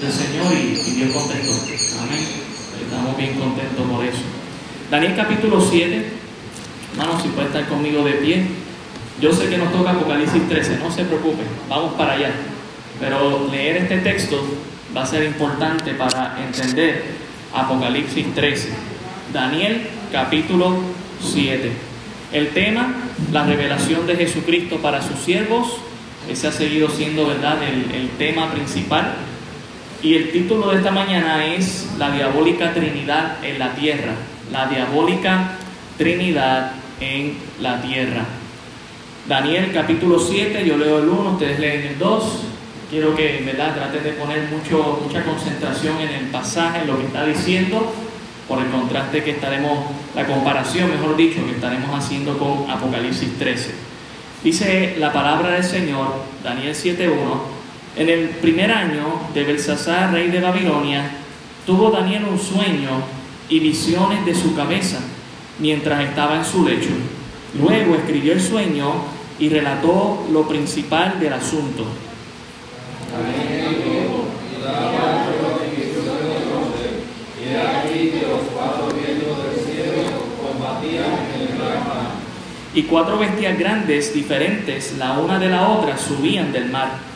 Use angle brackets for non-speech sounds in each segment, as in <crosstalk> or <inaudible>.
del Señor y, y bien. Amén. Estamos bien contentos por eso. Daniel capítulo 7. Hermanos, si puede estar conmigo de pie. Yo sé que nos toca Apocalipsis 13, no se preocupen, vamos para allá. Pero leer este texto va a ser importante para entender Apocalipsis 13. Daniel capítulo 7. El tema, la revelación de Jesucristo para sus siervos. Ese ha seguido siendo, ¿verdad?, el tema principal. Y el título de esta mañana es La diabólica Trinidad en la tierra. La diabólica Trinidad en la tierra. Daniel capítulo 7, yo leo el 1, ustedes leen el 2. Quiero que ¿verdad? traten de poner mucho, mucha concentración en el pasaje, en lo que está diciendo, por el contraste que estaremos, la comparación, mejor dicho, que estaremos haciendo con Apocalipsis 13. Dice la palabra del Señor, Daniel 7.1, en el primer año de Belsasar, rey de Babilonia, tuvo Daniel un sueño y visiones de su cabeza mientras estaba en su lecho. Luego escribió el sueño y relató lo principal del asunto. Y cuatro bestias grandes, diferentes la una de la otra, subían del mar.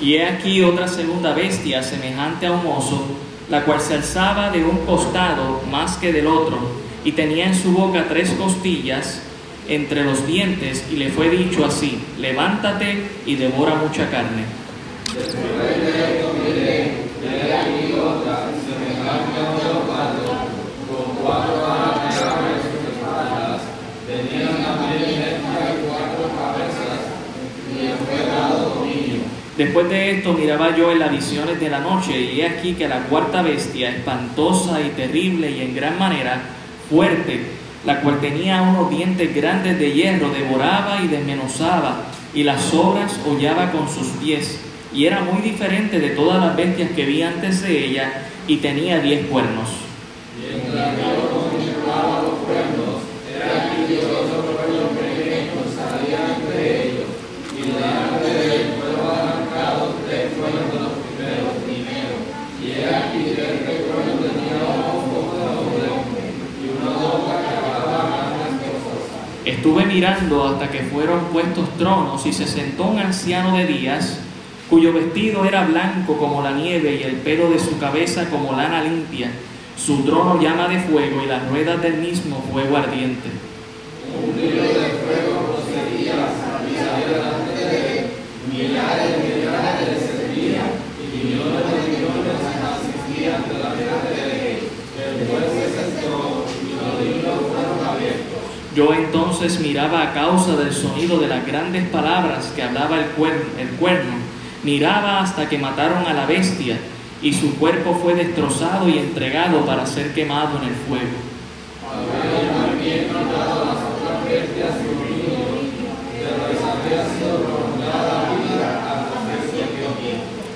Y he aquí otra segunda bestia semejante a un oso, la cual se alzaba de un costado más que del otro, y tenía en su boca tres costillas entre los dientes, y le fue dicho así, levántate y devora mucha carne. Después de esto miraba yo en las visiones de la noche, y he aquí que la cuarta bestia, espantosa y terrible y en gran manera, fuerte, la cual tenía unos dientes grandes de hierro, devoraba y desmenuzaba, y las sobras hollaba con sus pies, y era muy diferente de todas las bestias que vi antes de ella, y tenía diez cuernos. Mientras yo contemplaba los cuernos, era aquí que otro cuerno pequeño salía entre ellos, y delante de él fueron arrancados tres cuernos de los primeros primeros. Y he aquí que este cuerno tenía ojos como de hombre, y una boca que hablaba grandes cosas. Estuve mirando hasta que fueron puestos tronos y se sentó un anciano de días, cuyo vestido era blanco como la nieve y el pelo de su cabeza como lana limpia. Su trono llama de fuego y las ruedas del mismo fuego ardiente. Un río de fuego procedía delante de él. Millares y millares le servían y millones de millones asistían delante de él. Después se sentó y los libros fueron abiertos. Yo entonces miraba a causa del sonido de las grandes palabras que hablaba el cuerno. Miraba hasta que mataron a la bestia y su cuerpo fue destrozado y entregado para ser quemado en el fuego.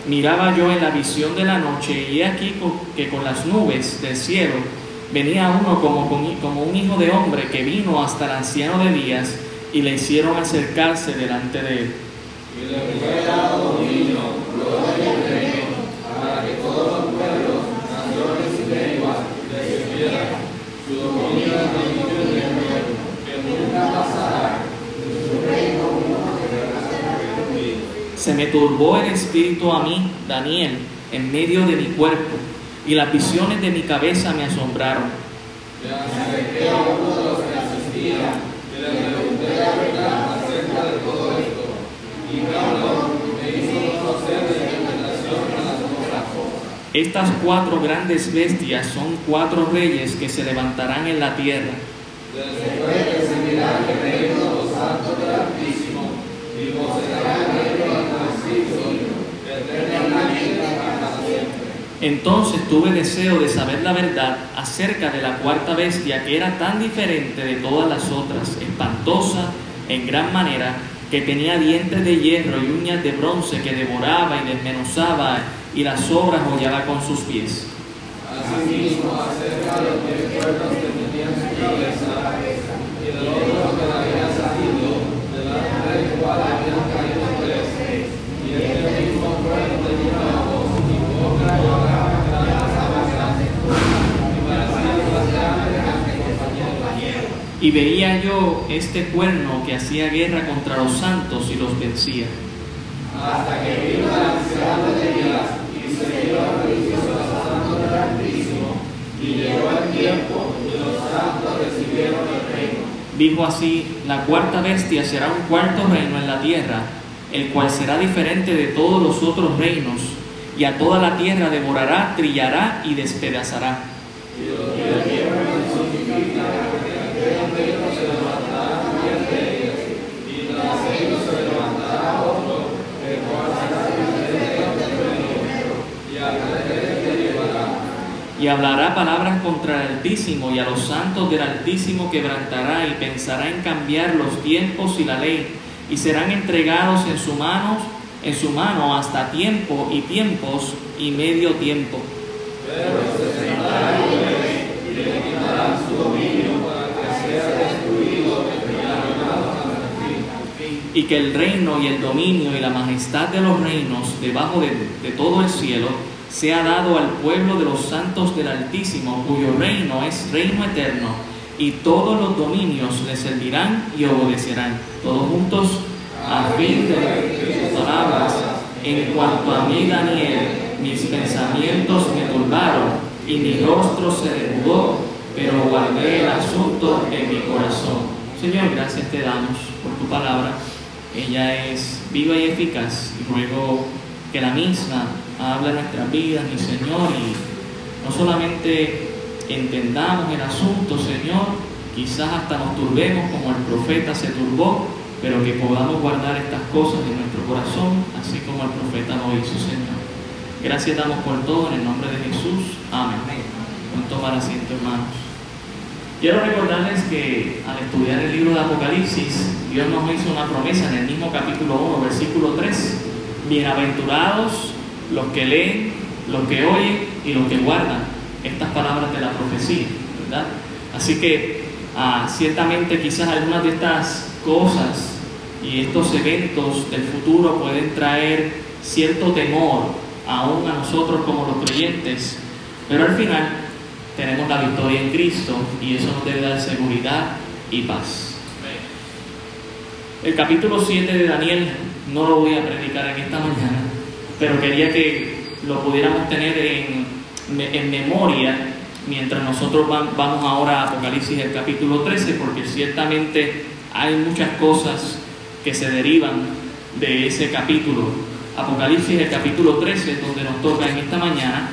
Miraba yo en la visión de la noche y aquí que con las nubes del cielo venía uno como, un hijo de hombre que vino hasta el anciano de días y le hicieron acercarse delante de él. Y le fue dado dominio, gloria y reino, para que todos los pueblos, naciones y lenguas le sirvieran. Su dominio es dominio y reino, que nunca pasará, y su reino uno que regresa Se me turbó el espíritu a mí, Daniel, en medio de mi cuerpo, y las visiones de mi cabeza me asombraron. Estas cuatro grandes bestias son cuatro reyes que se levantarán en la tierra. Después Entonces tuve deseo de saber la verdad acerca de la cuarta bestia que era tan diferente de todas las otras, espantosa en gran manera, que tenía dientes de hierro y uñas de bronce, que devoraba y desmenuzaba y las obras hollaba con sus pies. Asimismo, acerca de los que tenían su cabeza, y del otro que le había salido, delante del cual habían caído tres, y este mismo cuerno tenía ojos y boca y ojos grandes abundantes, y parecían las grandes a mis compañeros. Y veía yo este cuerno que hacía guerra contra los santos y los vencía. hasta que vino la anciana de días y se dio de los santos del Altísimo, y llegó el tiempo y los santos recibieron el reino. Dijo así, la cuarta bestia será un cuarto reino en la tierra, el cual será diferente de todos los otros reinos, y a toda la tierra devorará, trillará y despedazará. Y los que Y hablará palabras contra el Altísimo, y a los santos del Altísimo quebrantará, y pensará en cambiar los tiempos y la ley, y serán entregados en su mano, en su mano hasta tiempo y tiempos y medio tiempo. Pero se sentará en rey, y le quitarán su dominio para que sea destruido y arruinado hasta el fin. Y que el reino y el dominio y la majestad de los reinos debajo de, de todo el cielo sea dado al pueblo de los santos del Altísimo, cuyo reino es reino eterno, y todos los dominios le servirán y obedecerán. Todos juntos, a fin de tus palabras, en cuanto a mí, Daniel, mis pensamientos me turbaron y mi rostro se demudó, pero guardé el asunto en mi corazón. Señor, gracias te damos por tu palabra. Ella es viva y eficaz y ruego que la misma hable a nuestras vidas, mi Señor, y no solamente entendamos el asunto, Señor, quizás hasta nos turbemos como el profeta se turbó, pero que podamos guardar estas cosas en nuestro corazón, así como el profeta lo hizo, Señor. Gracias damos por todo en el nombre de Jesús. Amén. Pueden tomar asiento, hermanos. Quiero recordarles que al estudiar el libro de Apocalipsis, Dios nos hizo una promesa en el mismo capítulo 1, versículo 3. Bienaventurados los que leen, los que oyen y los que guardan estas palabras de la profecía, ¿verdad? Así que ah, ciertamente quizás algunas de estas cosas y estos eventos del futuro pueden traer cierto temor aún a nosotros como los creyentes, pero al final tenemos la victoria en Cristo y eso nos debe dar seguridad y paz. El capítulo 7 de Daniel no lo voy a predicar en esta mañana, pero quería que lo pudiéramos tener en, en memoria mientras nosotros va- vamos ahora a Apocalipsis el capítulo 13, porque ciertamente hay muchas cosas que se derivan de ese capítulo. Apocalipsis el capítulo 13, donde nos toca en esta mañana,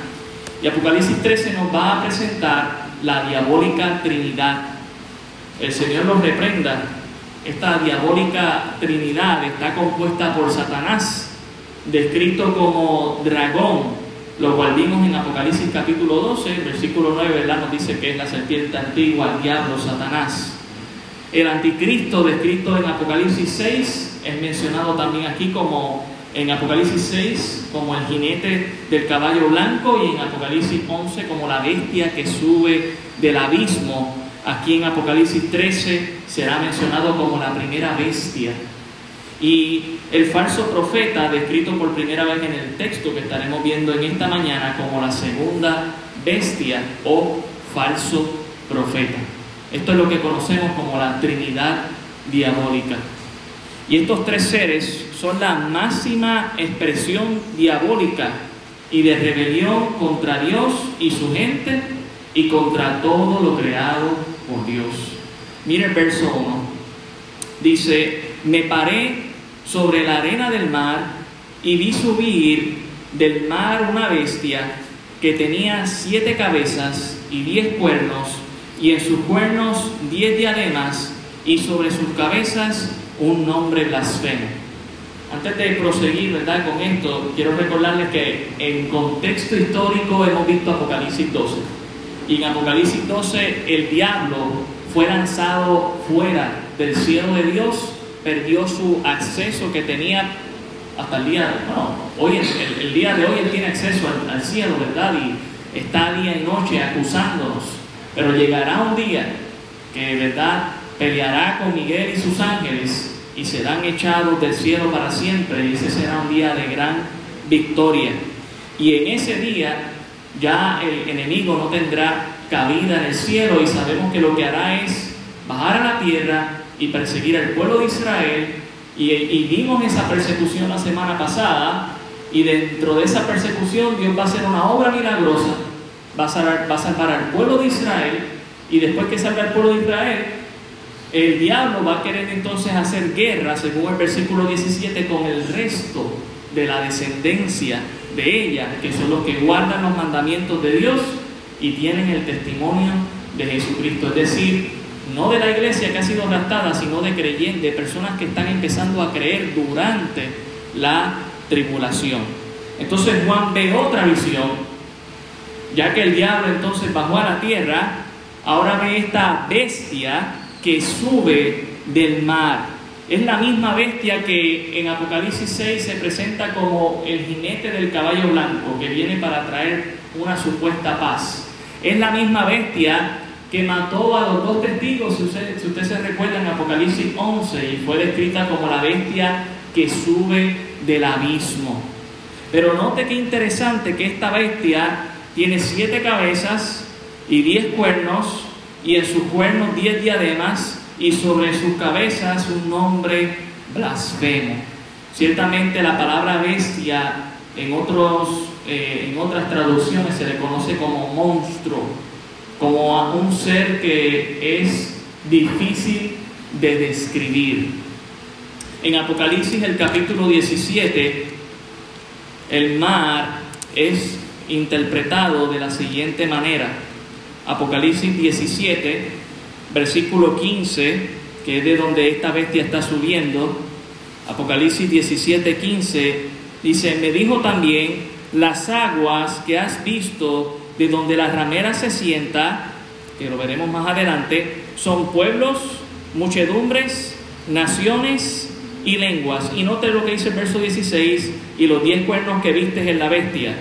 y Apocalipsis 13 nos va a presentar la diabólica Trinidad. El Señor nos reprenda. Esta diabólica Trinidad está compuesta por Satanás, descrito como dragón, lo cual vimos en Apocalipsis capítulo 12, versículo 9, ¿verdad? Nos dice que es la serpiente antigua, el diablo, Satanás. El anticristo descrito en Apocalipsis 6 es mencionado también aquí como en Apocalipsis 6 como el jinete del caballo blanco y en Apocalipsis 11 como la bestia que sube del abismo. Aquí en Apocalipsis 13 será mencionado como la primera bestia. Y el falso profeta, descrito por primera vez en el texto que estaremos viendo en esta mañana como la segunda bestia o falso profeta. Esto es lo que conocemos como la Trinidad diabólica. Y estos tres seres son la máxima expresión diabólica y de rebelión contra Dios y su gente y contra todo lo creado por Dios. Mire el verso 1. Dice, me paré sobre la arena del mar y vi subir del mar una bestia que tenía siete cabezas y diez cuernos, y en sus cuernos diez diademas, y sobre sus cabezas un nombre blasfemo. Antes de proseguir ¿verdad? con esto, quiero recordarles que en contexto histórico hemos visto Apocalipsis 12. Y en Apocalipsis 12 el diablo fue lanzado fuera del cielo de Dios perdió su acceso que tenía hasta el día, bueno, hoy, el, el día de hoy él tiene acceso al, al cielo, ¿verdad? Y está día y noche acusándonos. Pero llegará un día que, ¿verdad? Peleará con Miguel y sus ángeles y serán echados del cielo para siempre. Y ese será un día de gran victoria. Y en ese día ya el enemigo no tendrá cabida en el cielo y sabemos que lo que hará es bajar a la tierra y perseguir al pueblo de Israel. Y, y vimos esa persecución la semana pasada y dentro de esa persecución Dios va a hacer una obra milagrosa, va a salvar, va a salvar al pueblo de Israel y después que salga el pueblo de Israel, el diablo va a querer entonces hacer guerra, según el versículo 17, con el resto de la descendencia de ella, que son los que guardan los mandamientos de Dios y tienen el testimonio de Jesucristo. Es decir, no de la iglesia que ha sido raptada, sino de creyentes, de personas que están empezando a creer durante la tribulación. Entonces Juan ve otra visión, ya que el diablo entonces bajó a la tierra, ahora ve esta bestia que sube del mar. Es la misma bestia que en Apocalipsis 6 se presenta como el jinete del caballo blanco que viene para traer una supuesta paz. Es la misma bestia que mató a los dos testigos, si usted, se recuerda en Apocalipsis 11, y fue descrita como la bestia que sube del abismo. Pero note qué interesante que esta bestia tiene siete cabezas y diez cuernos, y en sus cuernos diez diademas, y sobre sus cabezas un nombre blasfemo. Ciertamente la palabra bestia en, otros, eh, en otras traducciones se le conoce como monstruo, como a un ser que es difícil de describir. En Apocalipsis el capítulo 17, el mar es interpretado de la siguiente manera. Apocalipsis 17, versículo 15, que es de donde esta bestia está subiendo, Apocalipsis 17, 15, dice, me dijo también, las aguas que has visto de donde la ramera se sienta, que lo veremos más adelante, son pueblos, muchedumbres, naciones y lenguas. Y note lo que dice el verso 16, y los diez cuernos que vistes en la bestia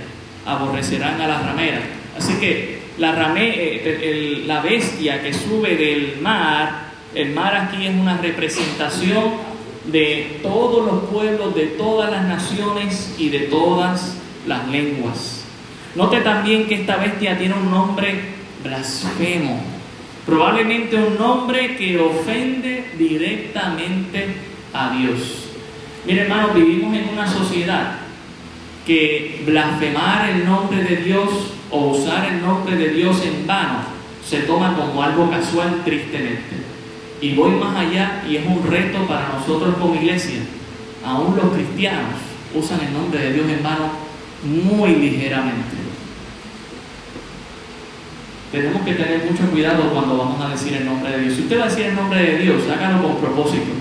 aborrecerán a la ramera. Así que eh, la bestia que sube del mar, el mar aquí es una representación de todos los pueblos, de todas las naciones y de todas las lenguas. Note también que esta bestia tiene un nombre blasfemo, probablemente un nombre que ofende directamente a Dios. Mire hermanos, vivimos en una sociedad que blasfemar el nombre de Dios o usar el nombre de Dios en vano se toma como algo casual tristemente. Y voy más allá y es un reto para nosotros como iglesia. Aún los cristianos usan el nombre de Dios en vano muy ligeramente. Tenemos que tener mucho cuidado cuando vamos a decir el nombre de Dios. Si usted va a decir el nombre de Dios, hágalo con propósito.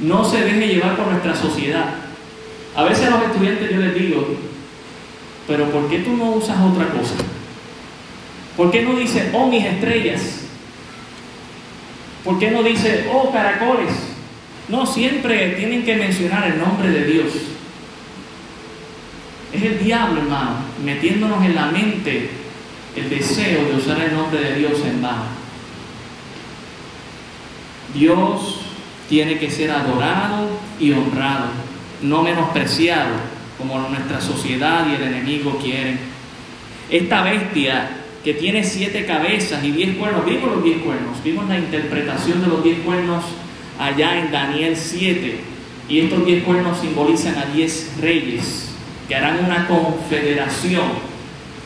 No se deje llevar por nuestra sociedad. A veces a los estudiantes yo les digo, pero ¿por qué tú no usas otra cosa? ¿Por qué no dice, oh mis estrellas? ¿Por qué no dice, oh caracoles? No, siempre tienen que mencionar el nombre de Dios. Es el diablo, hermano, metiéndonos en la mente el deseo de usar el nombre de Dios en vano. Dios tiene que ser adorado y honrado, no menospreciado como nuestra sociedad y el enemigo quieren. Esta bestia que tiene siete cabezas y diez cuernos, vimos los diez cuernos, vimos la interpretación de los diez cuernos allá en Daniel 7, y estos diez cuernos simbolizan a diez reyes que harán una confederación.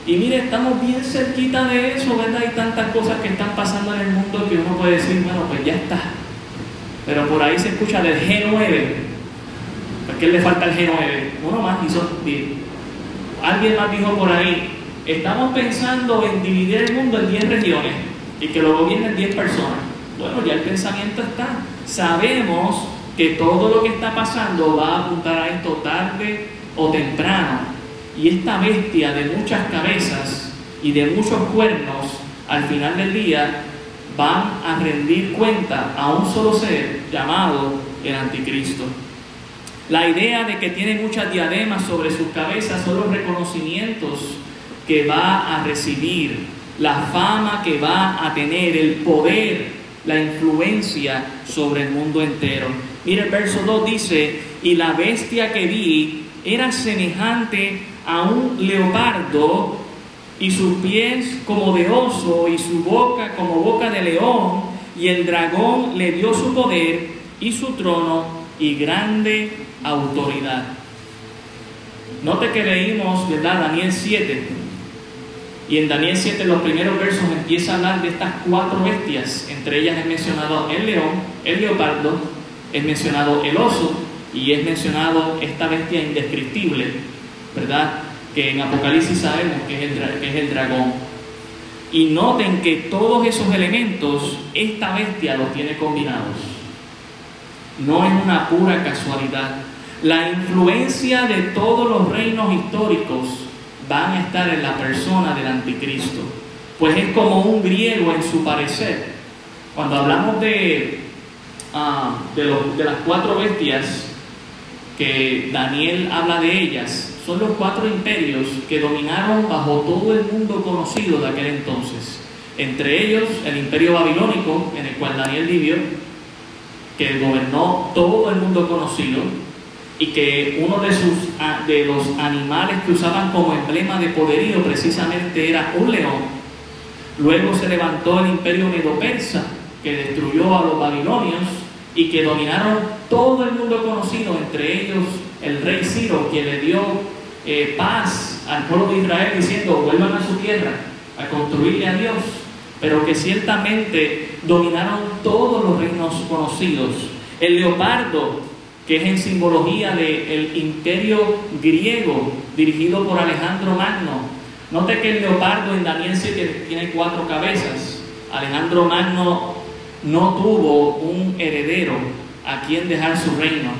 Y mire, estamos bien cerquita de eso, ¿verdad? Hay tantas cosas que están pasando en el mundo que uno puede decir, bueno, pues ya está. Pero por ahí se escucha del G9, ¿A qué le falta el G9? Uno más hizo 10. Alguien más dijo por ahí, estamos pensando en dividir el mundo en 10 regiones y que lo gobiernen 10 personas. Bueno, ya el pensamiento está. Sabemos que todo lo que está pasando va a apuntar a esto tarde o temprano. Y esta bestia de muchas cabezas y de muchos cuernos, al final del día, van a rendir cuenta a un solo ser llamado el anticristo. La idea de que tiene muchas diademas sobre sus cabezas son los reconocimientos que va a recibir, la fama que va a tener, el poder, la influencia sobre el mundo entero. Mire el verso 2 dice, y la bestia que vi era semejante a un leopardo y sus pies como de oso y su boca como boca de león, y el dragón le dio su poder y su trono y grande autoridad. Note que leímos, ¿verdad? Daniel 7. Y en Daniel 7 los primeros versos empieza a hablar de estas cuatro bestias. Entre ellas es mencionado el león, el leopardo, es mencionado el oso y es mencionado esta bestia indescriptible, ¿verdad? Que en Apocalipsis sabemos que es el, que es el dragón. Y noten que todos esos elementos esta bestia los tiene combinados. No es una pura casualidad. La influencia de todos los reinos históricos van a estar en la persona del anticristo, pues es como un griego en su parecer. Cuando hablamos de, ah, de, de las cuatro bestias, que Daniel habla de ellas, son los cuatro imperios que dominaron bajo todo el mundo conocido de aquel entonces. Entre ellos el imperio babilónico, en el cual Daniel vivió, que gobernó todo el mundo conocido y que uno de, sus, de los animales que usaban como emblema de poderío precisamente era un león. Luego se levantó el imperio medo-persa, que destruyó a los babilonios y que dominaron todo el mundo conocido, entre ellos el rey Ciro, quien le dio eh, paz al pueblo de Israel diciendo, vuelvan a su tierra, a construirle a Dios pero que ciertamente dominaron todos los reinos conocidos. El leopardo, que es en simbología del imperio griego dirigido por Alejandro Magno. Note que el leopardo en Daniel 7 tiene cuatro cabezas. Alejandro Magno no tuvo un heredero a quien dejar su reino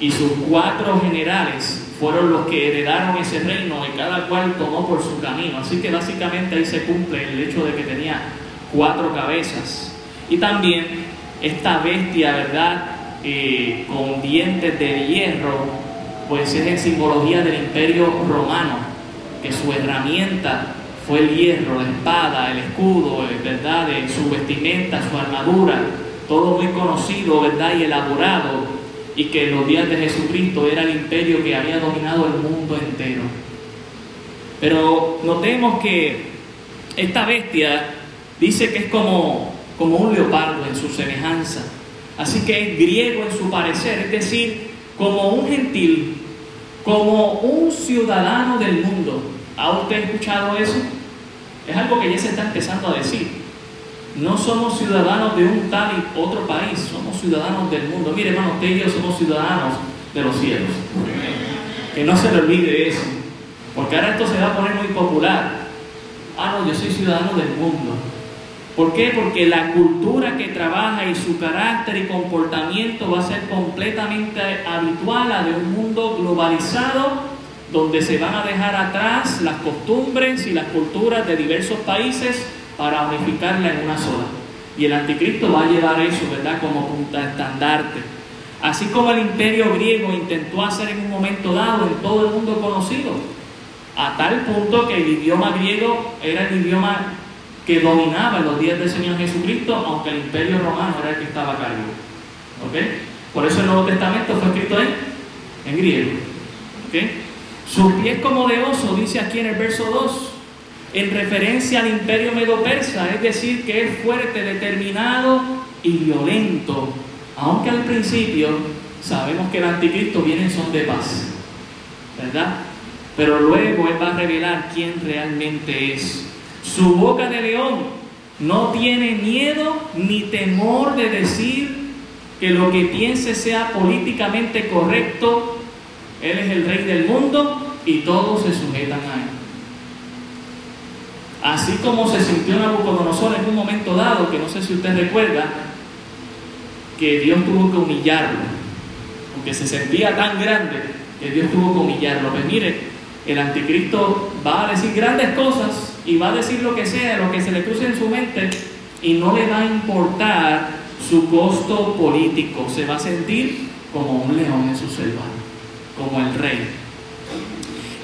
y sus cuatro generales fueron los que heredaron ese reino y cada cual tomó por su camino. Así que básicamente ahí se cumple el hecho de que tenía cuatro cabezas. Y también esta bestia, ¿verdad? Eh, con dientes de hierro, pues es en simbología del imperio romano, que su herramienta fue el hierro, la espada, el escudo, ¿verdad? De su vestimenta, su armadura, todo muy conocido, ¿verdad? Y elaborado y que en los días de Jesucristo era el imperio que había dominado el mundo entero. Pero notemos que esta bestia dice que es como, como un leopardo en su semejanza, así que es griego en su parecer, es decir, como un gentil, como un ciudadano del mundo. ¿Ha usted escuchado eso? Es algo que ya se está empezando a decir. No somos ciudadanos de un tal y otro país, somos ciudadanos del mundo. Mire, hermano, usted y yo somos ciudadanos de los cielos. Que no se le olvide eso. Porque ahora esto se va a poner muy popular. Ah, no, yo soy ciudadano del mundo. ¿Por qué? Porque la cultura que trabaja y su carácter y comportamiento va a ser completamente habitual a de un mundo globalizado donde se van a dejar atrás las costumbres y las culturas de diversos países para unificarla en una sola. Y el anticristo va a llevar eso, ¿verdad?, como punta estandarte. Así como el imperio griego intentó hacer en un momento dado en todo el mundo conocido, a tal punto que el idioma griego era el idioma que dominaba en los días del Señor Jesucristo, aunque el imperio romano era el que estaba a cargo. ¿Ok? Por eso el Nuevo Testamento fue escrito en, en griego. ¿Ok? Sus pies como de oso, dice aquí en el verso 2, en referencia al imperio medo-persa, es decir, que es fuerte, determinado y violento, aunque al principio sabemos que el anticristo viene en son de paz, ¿verdad? Pero luego Él va a revelar quién realmente es. Su boca de león no tiene miedo ni temor de decir que lo que piense sea políticamente correcto. Él es el rey del mundo y todos se sujetan a él. Así como se sintió Nabucodonosor en un momento dado, que no sé si usted recuerda, que Dios tuvo que humillarlo, porque se sentía tan grande que Dios tuvo que humillarlo. Pues mire, el anticristo va a decir grandes cosas y va a decir lo que sea, lo que se le cruce en su mente y no le va a importar su costo político. Se va a sentir como un león en su selva, como el rey.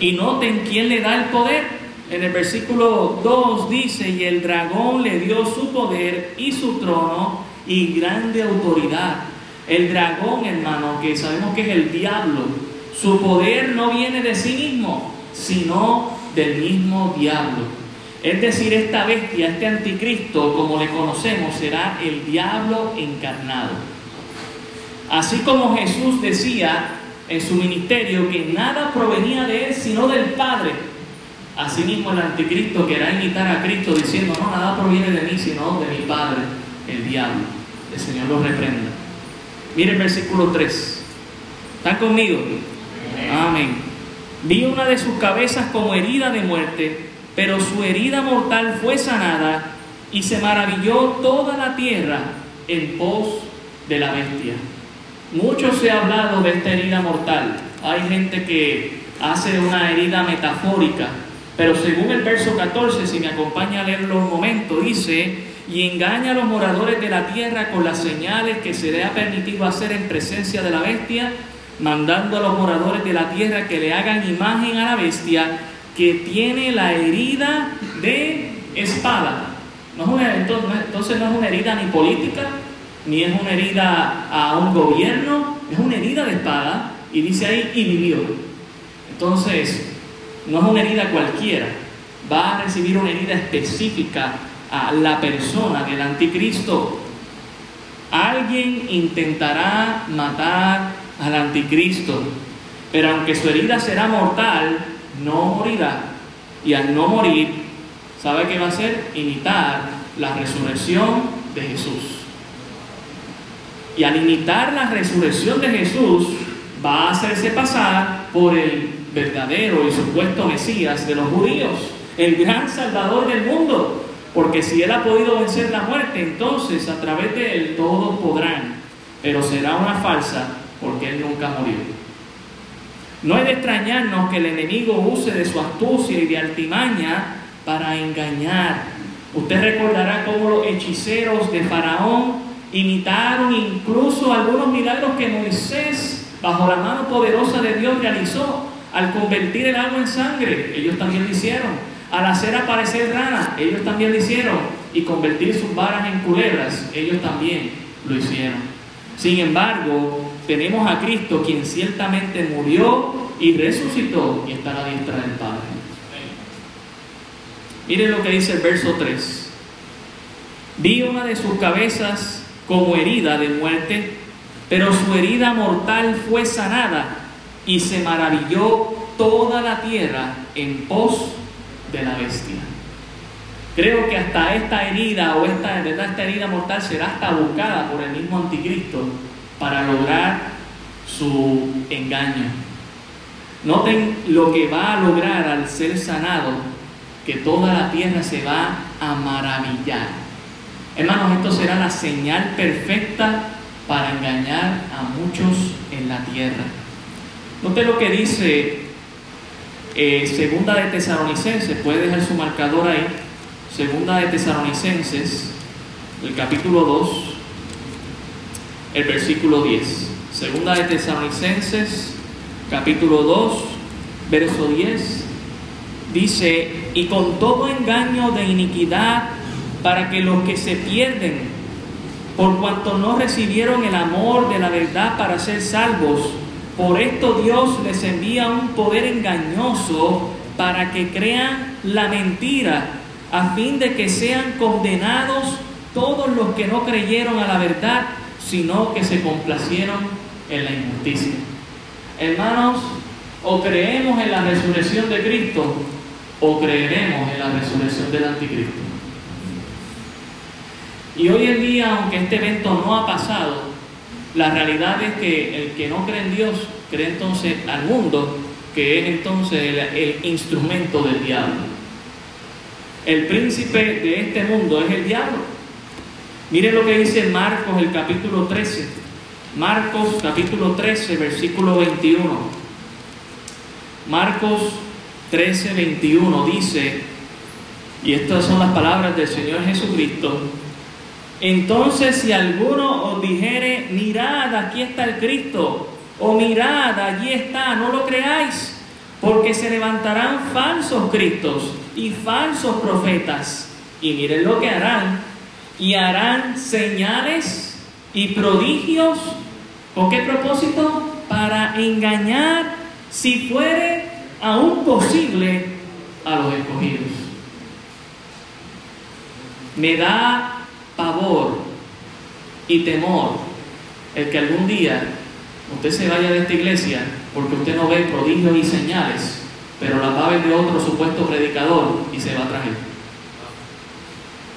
Y noten quién le da el poder. En el versículo 2 dice, y el dragón le dio su poder y su trono y grande autoridad. El dragón, hermano, que sabemos que es el diablo, su poder no viene de sí mismo, sino del mismo diablo. Es decir, esta bestia, este anticristo, como le conocemos, será el diablo encarnado. Así como Jesús decía en su ministerio que nada provenía de él sino del Padre, asimismo el anticristo querrá imitar a Cristo diciendo, no, nada proviene de mí sino de mi Padre, el diablo. El Señor lo reprenda. Mire el versículo 3. ¿Están conmigo? Amén. Vi una de sus cabezas como herida de muerte pero su herida mortal fue sanada y se maravilló toda la tierra en pos de la bestia. Mucho se ha hablado de esta herida mortal. Hay gente que hace una herida metafórica, pero según el verso 14, si me acompaña a leerlo un momento, dice, y engaña a los moradores de la tierra con las señales que se le ha permitido hacer en presencia de la bestia, mandando a los moradores de la tierra que le hagan imagen a la bestia que tiene la herida de espada. No entonces no es una herida ni política, ni es una herida a un gobierno, es una herida de espada y dice ahí y vivió. Entonces, no es una herida cualquiera, va a recibir una herida específica a la persona del anticristo. Alguien intentará matar al anticristo, pero aunque su herida será mortal, no morirá y al no morir, ¿sabe qué va a hacer? Imitar la resurrección de Jesús. Y al imitar la resurrección de Jesús, va a hacerse pasar por el verdadero y supuesto Mesías de los judíos, el gran Salvador del mundo. Porque si Él ha podido vencer la muerte, entonces a través de Él todos podrán. Pero será una falsa porque Él nunca murió. No es de extrañarnos que el enemigo use de su astucia y de altimaña para engañar. Usted recordará cómo los hechiceros de Faraón imitaron incluso algunos milagros que Moisés, bajo la mano poderosa de Dios, realizó al convertir el agua en sangre. Ellos también lo hicieron. Al hacer aparecer ranas, ellos también lo hicieron. Y convertir sus varas en culebras, ellos también lo hicieron. Sin embargo, tenemos a Cristo quien ciertamente murió y resucitó y está a la diestra del Padre. Miren lo que dice el verso 3. Vi una de sus cabezas como herida de muerte, pero su herida mortal fue sanada y se maravilló toda la tierra en pos de la bestia. Creo que hasta esta herida o esta, esta herida mortal será hasta buscada por el mismo anticristo para lograr su engaño. Noten lo que va a lograr al ser sanado, que toda la tierra se va a maravillar. Hermanos, esto será la señal perfecta para engañar a muchos en la tierra. Noten lo que dice eh, Segunda de Tesalonicenses, puede dejar su marcador ahí. Segunda de Tesalonicenses, el capítulo 2, el versículo 10. Segunda de Tesalonicenses, capítulo 2, verso 10, dice, y con todo engaño de iniquidad, para que los que se pierden, por cuanto no recibieron el amor de la verdad para ser salvos, por esto Dios les envía un poder engañoso para que crean la mentira a fin de que sean condenados todos los que no creyeron a la verdad, sino que se complacieron en la injusticia. Hermanos, o creemos en la resurrección de Cristo o creeremos en la resurrección del anticristo. Y hoy en día, aunque este evento no ha pasado, la realidad es que el que no cree en Dios cree entonces al mundo, que es entonces el, el instrumento del diablo. El príncipe de este mundo es el diablo. Miren lo que dice Marcos, el capítulo 13. Marcos, capítulo 13, versículo 21. Marcos 13, 21 dice, y estas son las palabras del Señor Jesucristo, Entonces si alguno os dijere, mirad, aquí está el Cristo, o mirad, allí está, no lo creáis, porque se levantarán falsos Cristos y falsos profetas, y miren lo que harán, y harán señales y prodigios, ¿con qué propósito? Para engañar, si fuere aún posible, a los escogidos. Me da pavor y temor el que algún día usted se vaya de esta iglesia porque usted no ve prodigios y señales, pero la va a ver de otro supuesto predicador y se va a traer.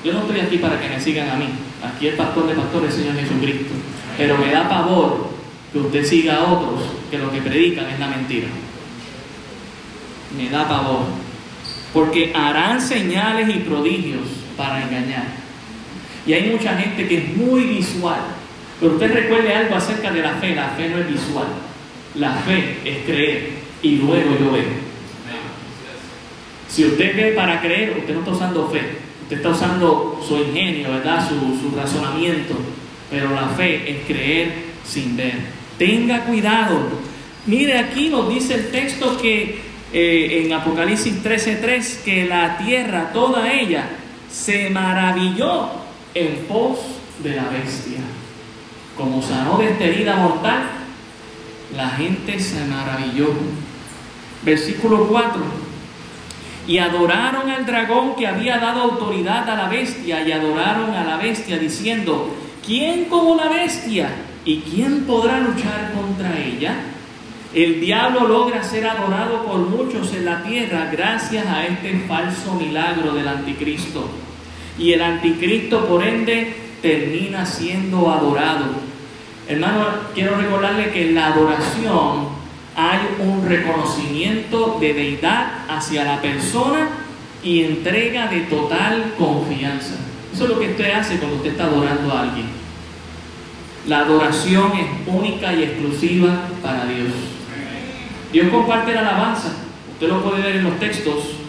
Yo no estoy aquí para que me sigan a mí. Aquí el pastor de pastores es el Señor Jesucristo. Pero me da pavor que usted siga a otros que lo que predican es la mentira. Me da pavor. Porque harán señales y prodigios para engañar. Y hay mucha gente que es muy visual. Pero usted recuerde algo acerca de la fe. La fe no es visual. La fe es creer y luego yo veo. Si usted ve para creer, usted no está usando fe. Usted está usando su ingenio, ¿verdad? Su, razonamiento. Pero la fe es creer sin ver. Tenga cuidado. Mire, aquí nos dice el texto que eh, en Apocalipsis 13:3 que la tierra, toda ella, se maravilló en pos de la bestia. Como sanó de esta herida mortal, la gente se maravilló. Versículo 4. Y adoraron al dragón que había dado autoridad a la bestia y adoraron a la bestia diciendo, ¿quién como la bestia? ¿Y quién podrá luchar contra ella? El diablo logra ser adorado por muchos en la tierra gracias a este falso milagro del anticristo y el anticristo por ende termina siendo adorado. Hermano, quiero recordarle que la adoración hay un reconocimiento de deidad hacia la persona y entrega de total confianza. Eso es lo que usted hace cuando usted está adorando a alguien. La adoración es única y exclusiva para Dios. Dios comparte la alabanza. Usted lo puede ver en los textos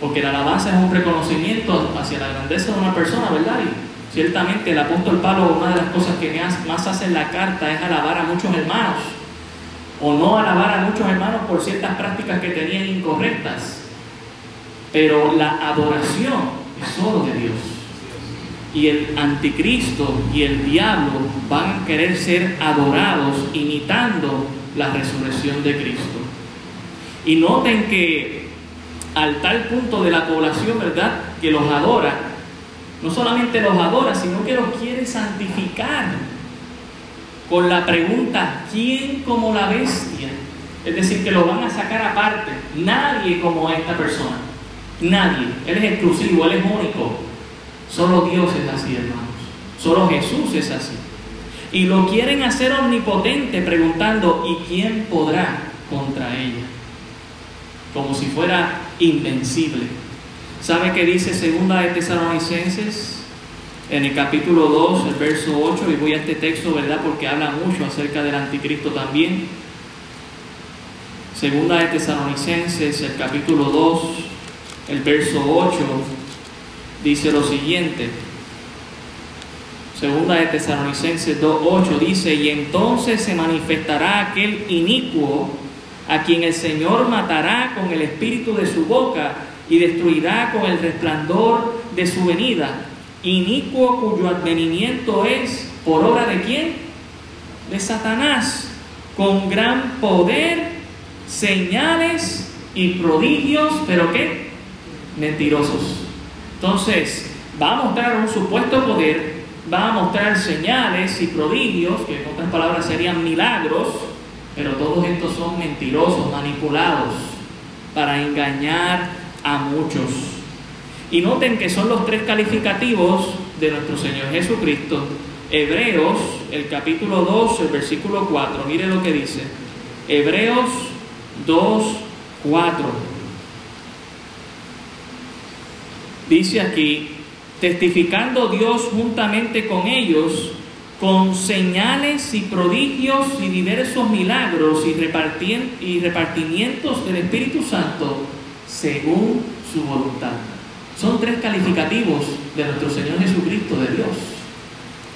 porque la alabanza es un reconocimiento hacia la grandeza de una persona, ¿verdad? Y ciertamente el apóstol Pablo, una de las cosas que más hace en la carta es alabar a muchos hermanos, o no alabar a muchos hermanos por ciertas prácticas que tenían incorrectas. Pero la adoración es solo de Dios. Y el anticristo y el diablo van a querer ser adorados imitando la resurrección de Cristo. Y noten que al tal punto de la población, ¿verdad?, que los adora. No solamente los adora, sino que los quiere santificar con la pregunta, ¿quién como la bestia? Es decir, que lo van a sacar aparte. Nadie como esta persona. Nadie. Él es exclusivo, Él es único. Solo Dios es así, hermanos. Solo Jesús es así. Y lo quieren hacer omnipotente preguntando, ¿y quién podrá contra ella? Como si fuera invencible. ¿Sabe qué dice segunda de Tesalonicenses? En el capítulo 2, el verso 8, y voy a este texto, ¿verdad? Porque habla mucho acerca del anticristo también. Segunda de Tesalonicenses, el capítulo 2, el verso 8, dice lo siguiente. Segunda de Tesalonicenses 2, 8 dice, y entonces se manifestará aquel inicuo a quien el Señor matará con el espíritu de su boca y destruirá con el resplandor de su venida, inicuo cuyo advenimiento es por obra de quién? De Satanás, con gran poder, señales y prodigios, pero ¿qué? Mentirosos. Entonces, va a mostrar un supuesto poder, va a mostrar señales y prodigios, que en otras palabras serían milagros, pero todos estos son mentirosos, manipulados para engañar a muchos. Y noten que son los tres calificativos de nuestro Señor Jesucristo. Hebreos, el capítulo 2, el versículo 4. Mire lo que dice. Hebreos 2, 4. Dice aquí, testificando Dios juntamente con ellos con señales y prodigios y diversos milagros y, y repartimientos del Espíritu Santo según su voluntad. Son tres calificativos de nuestro Señor Jesucristo, de Dios.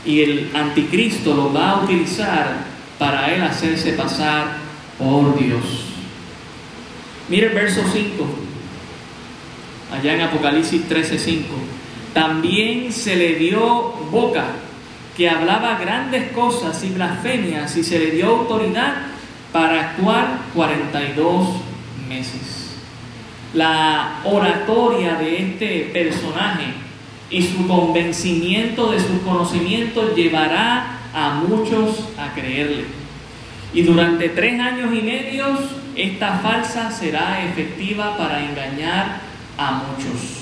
y el anticristo lo va a utilizar para él hacerse pasar por Dios. Mire el verso 5, allá en Apocalipsis 13:5. También se le dio boca que hablaba grandes cosas y blasfemias y se le dio autoridad para actuar 42 meses. La oratoria de este personaje y su convencimiento de sus conocimientos llevará a muchos a creerle. Y durante tres años y medio esta falsa será efectiva para engañar a muchos.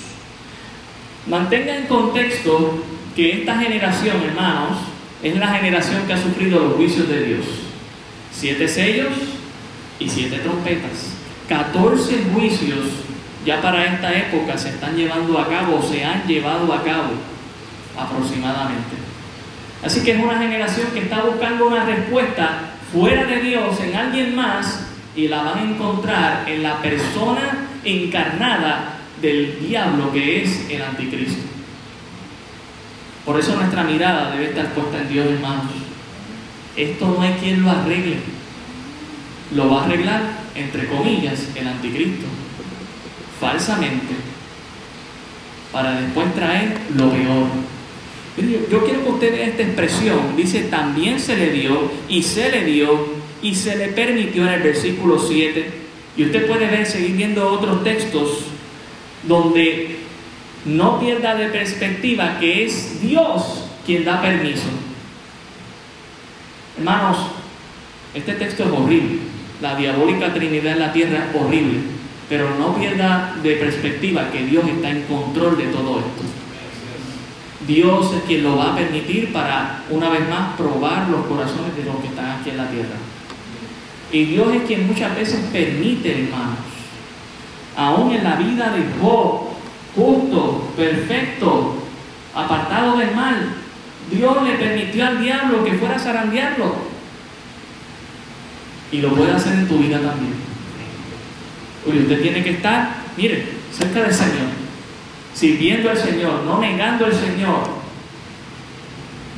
Mantenga en contexto que esta generación, hermanos, es la generación que ha sufrido los juicios de Dios. Siete sellos y siete trompetas. Catorce juicios ya para esta época se están llevando a cabo se han llevado a cabo aproximadamente. Así que es una generación que está buscando una respuesta fuera de Dios en alguien más y la van a encontrar en la persona encarnada del diablo que es el anticristo. Por eso nuestra mirada debe estar puesta en Dios, hermanos. Esto no hay quien lo arregle. Lo va a arreglar, entre comillas, el anticristo. Falsamente. Para después traer lo peor. Yo quiero que usted vea esta expresión. Dice, también se le dio y se le dio y se le permitió en el versículo 7. Y usted puede ver, seguir viendo otros textos donde no pierda de perspectiva que es Dios quien da permiso. Hermanos, este texto es horrible. La diabólica Trinidad en la tierra es horrible. Pero no pierda de perspectiva que Dios está en control de todo esto. Dios es quien lo va a permitir para, una vez más, probar los corazones de los que están aquí en la tierra. Y Dios es quien muchas veces permite, hermanos, aún en la vida de Job, justo, perfecto, apartado del mal, Dios le permitió al diablo que fuera a zarandearlo. Y lo puede hacer en tu vida también. Oye, usted tiene que estar, mire, cerca del Señor, sirviendo al Señor, no negando al Señor.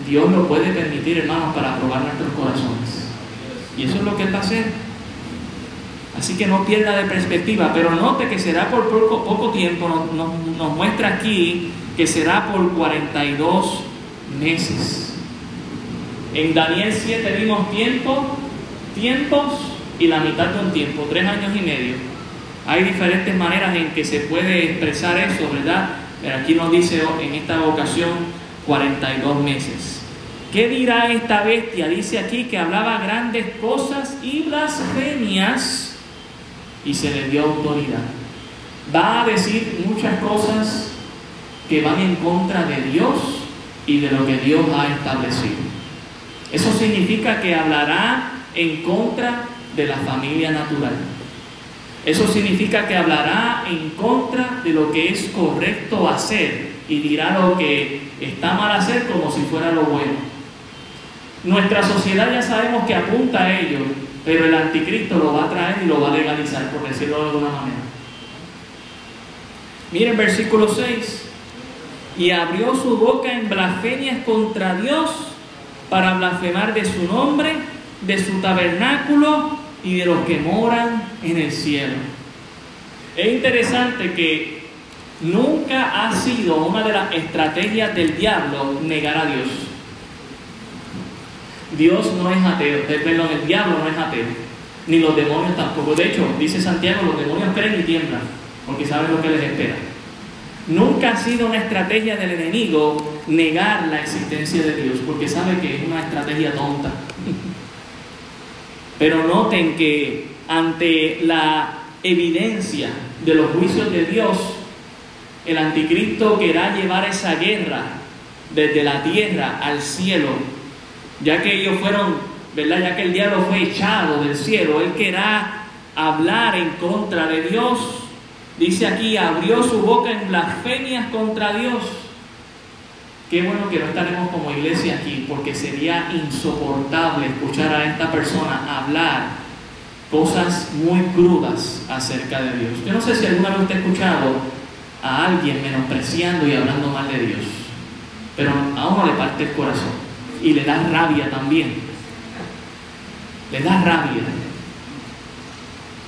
Dios lo puede permitir, hermanos, para probar nuestros corazones. Y eso es lo que Él va a. Así que no pierda de perspectiva, pero note que será por poco, tiempo, nos, muestra aquí que será por 42 meses. En Daniel 7 vimos tiempo, tiempos y la mitad de un tiempo, tres años y medio. Hay diferentes maneras en que se puede expresar eso, ¿verdad? Aquí nos dice en esta ocasión 42 meses. ¿Qué dirá esta bestia? Dice aquí que hablaba grandes cosas y blasfemias y se le dio autoridad. Va a decir muchas cosas que van en contra de Dios y de lo que Dios ha establecido. Eso significa que hablará en contra de la familia natural. Eso significa que hablará en contra de lo que es correcto hacer y dirá lo que está mal hacer como si fuera lo bueno. Nuestra sociedad ya sabemos que apunta a ello, pero el anticristo lo va a traer y lo va a legalizar, por decirlo de alguna manera. Miren versículo 6. Y abrió su boca en blasfemias contra Dios para blasfemar de su nombre, de su tabernáculo y de los que moran en el cielo. Es interesante que nunca ha sido una de las estrategias del diablo negar a Dios. Dios no es ateo, eh, perdón, el diablo no es ateo, ni los demonios tampoco. De hecho, dice Santiago, los demonios creen y tiemblan, porque saben lo que les espera. Nunca ha sido una estrategia del enemigo negar la existencia de Dios, porque sabe que es una estrategia tonta. <laughs> Pero noten que ante la evidencia de los juicios de Dios, el anticristo querrá llevar esa guerra desde la tierra al cielo ya que ellos fueron, ¿verdad? Ya que el diablo fue echado del cielo, él querrá hablar en contra de Dios. Dice aquí, abrió su boca en blasfemias contra Dios. Qué bueno que no estaremos como iglesia aquí, porque sería insoportable escuchar a esta persona hablar cosas muy crudas acerca de Dios. Yo no sé si alguna vez usted ha escuchado a alguien menospreciando y hablando mal de Dios, pero a uno le parte el corazón. y le da rabia también. Le da rabia.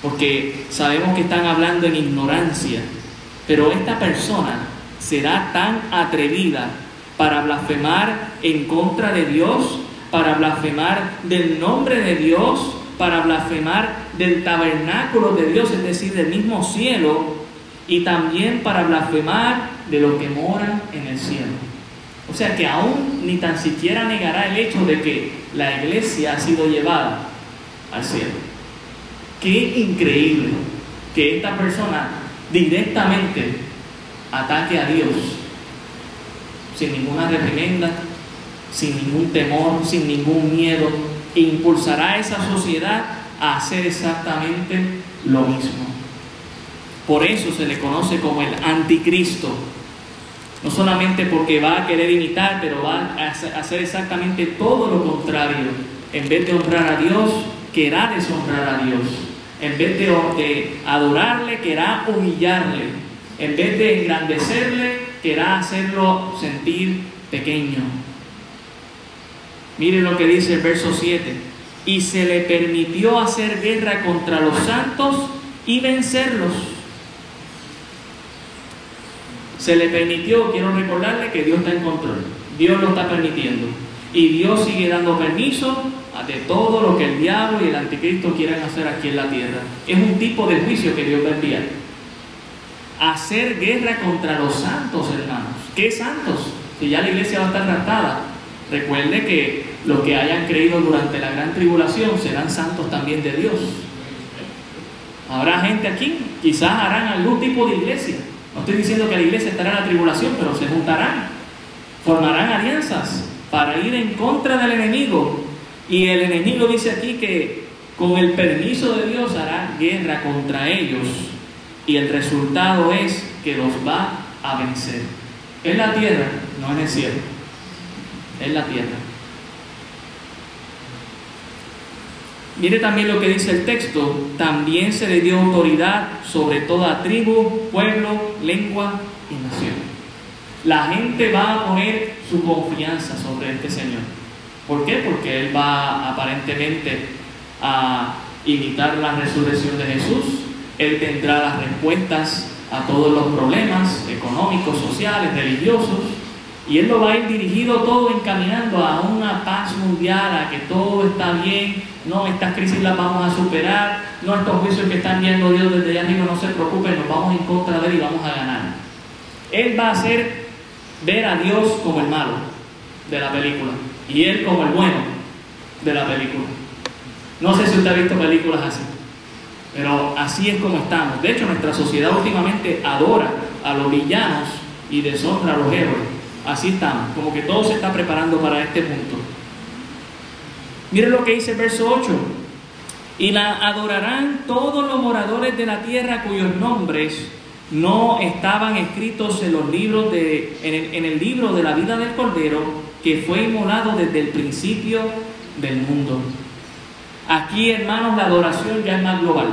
Porque sabemos que están hablando en ignorancia. Pero esta persona será tan atrevida para blasfemar en contra de Dios, para blasfemar del nombre de Dios, para blasfemar del tabernáculo de Dios, es decir, del mismo cielo, y también para blasfemar de los que moran en el cielo. O sea que aún ni tan siquiera negará el hecho de que la iglesia ha sido llevada al cielo. Qué increíble que esta persona directamente ataque a Dios sin ninguna reprimenda, sin ningún temor, sin ningún miedo, e impulsará a esa sociedad a hacer exactamente lo mismo. Por eso se le conoce como el anticristo. No solamente porque va a querer imitar, pero va a hacer exactamente todo lo contrario. En vez de honrar a Dios, querrá deshonrar a Dios. En vez de, adorarle, querrá humillarle. En vez de engrandecerle, querrá hacerlo sentir pequeño. Miren lo que dice el verso 7. Y se le permitió hacer guerra contra los santos y vencerlos. Se le permitió, quiero recordarle que Dios está en control. Dios lo está permitiendo. Y Dios sigue dando permiso de todo lo que el diablo y el anticristo quieren hacer aquí en la tierra. Es un tipo de juicio que Dios va a enviar. Hacer guerra contra los santos, hermanos. ¿Qué santos? Si ya la iglesia va a estar raptada. Recuerde que los que hayan creído durante la gran tribulación serán santos también de Dios. Habrá gente aquí, quizás harán algún tipo de iglesia. No estoy diciendo que la iglesia estará en la tribulación, pero se juntarán, formarán alianzas para ir en contra del enemigo. Y el enemigo dice aquí que con el permiso de Dios hará guerra contra ellos. Y el resultado es que los va a vencer. En la tierra, no en el cielo. En la tierra. Mire también lo que dice el texto, también se le dio autoridad sobre toda tribu, pueblo, lengua y nación. La gente va a poner su confianza sobre este Señor. ¿Por qué? Porque Él va aparentemente a imitar la resurrección de Jesús. Él tendrá las respuestas a todos los problemas económicos, sociales, religiosos. Y Él lo va a ir dirigido todo encaminando a una paz mundial, a que todo está bien, no, estas crisis las vamos a superar, no, estos juicios que están viendo Dios desde allá arriba, no se preocupen, nos vamos en contra de Él y vamos a ganar. Él va a hacer ver a Dios como el malo de la película y Él como el bueno de la película. No sé si usted ha visto películas así, pero así es como estamos. De hecho, nuestra sociedad últimamente adora a los villanos y deshonra a los héroes. Así estamos, como que todo se está preparando para este punto. Mire lo que dice el verso 8. Y la adorarán todos los moradores de la tierra cuyos nombres no estaban escritos en los libros de, el, en el libro de la vida del Cordero que fue inmolado desde el principio del mundo. Aquí, hermanos, la adoración ya es más global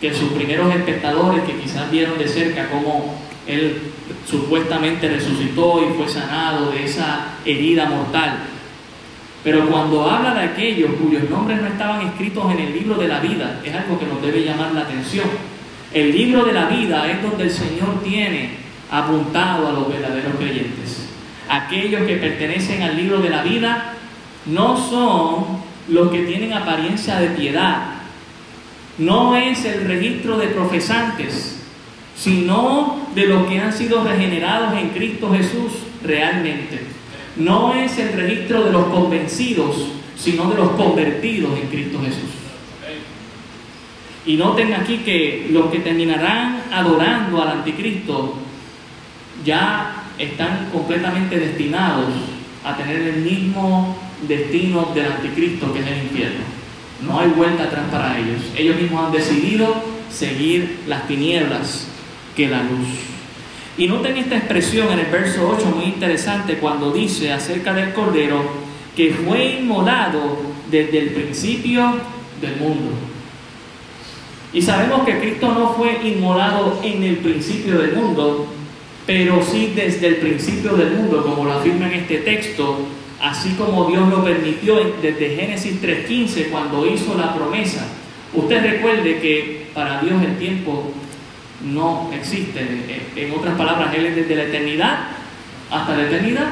que sus primeros espectadores que quizás vieron de cerca cómo él supuestamente resucitó y fue sanado de esa herida mortal. Pero cuando habla de aquellos cuyos nombres no estaban escritos en el libro de la vida, es algo que nos debe llamar la atención. El libro de la vida es donde el Señor tiene apuntado a los verdaderos creyentes. Aquellos que pertenecen al libro de la vida no son los que tienen apariencia de piedad. No es el registro de profesantes, sino de los que han sido regenerados en Cristo Jesús realmente. No es el registro de los convencidos, sino de los convertidos en Cristo Jesús. Y noten aquí que los que terminarán adorando al anticristo ya están completamente destinados a tener el mismo destino del anticristo que es el infierno. No hay vuelta atrás para ellos. Ellos mismos han decidido seguir las tinieblas que la luz. Y noten esta expresión en el verso 8 muy interesante cuando dice acerca del Cordero que fue inmolado desde el principio del mundo. Y sabemos que Cristo no fue inmolado en el principio del mundo, pero sí desde el principio del mundo, como lo afirma en este texto, así como Dios lo permitió desde Génesis 3.15 cuando hizo la promesa. Usted recuerde que para Dios el tiempo no existe. En otras palabras, Él es desde la eternidad hasta la eternidad.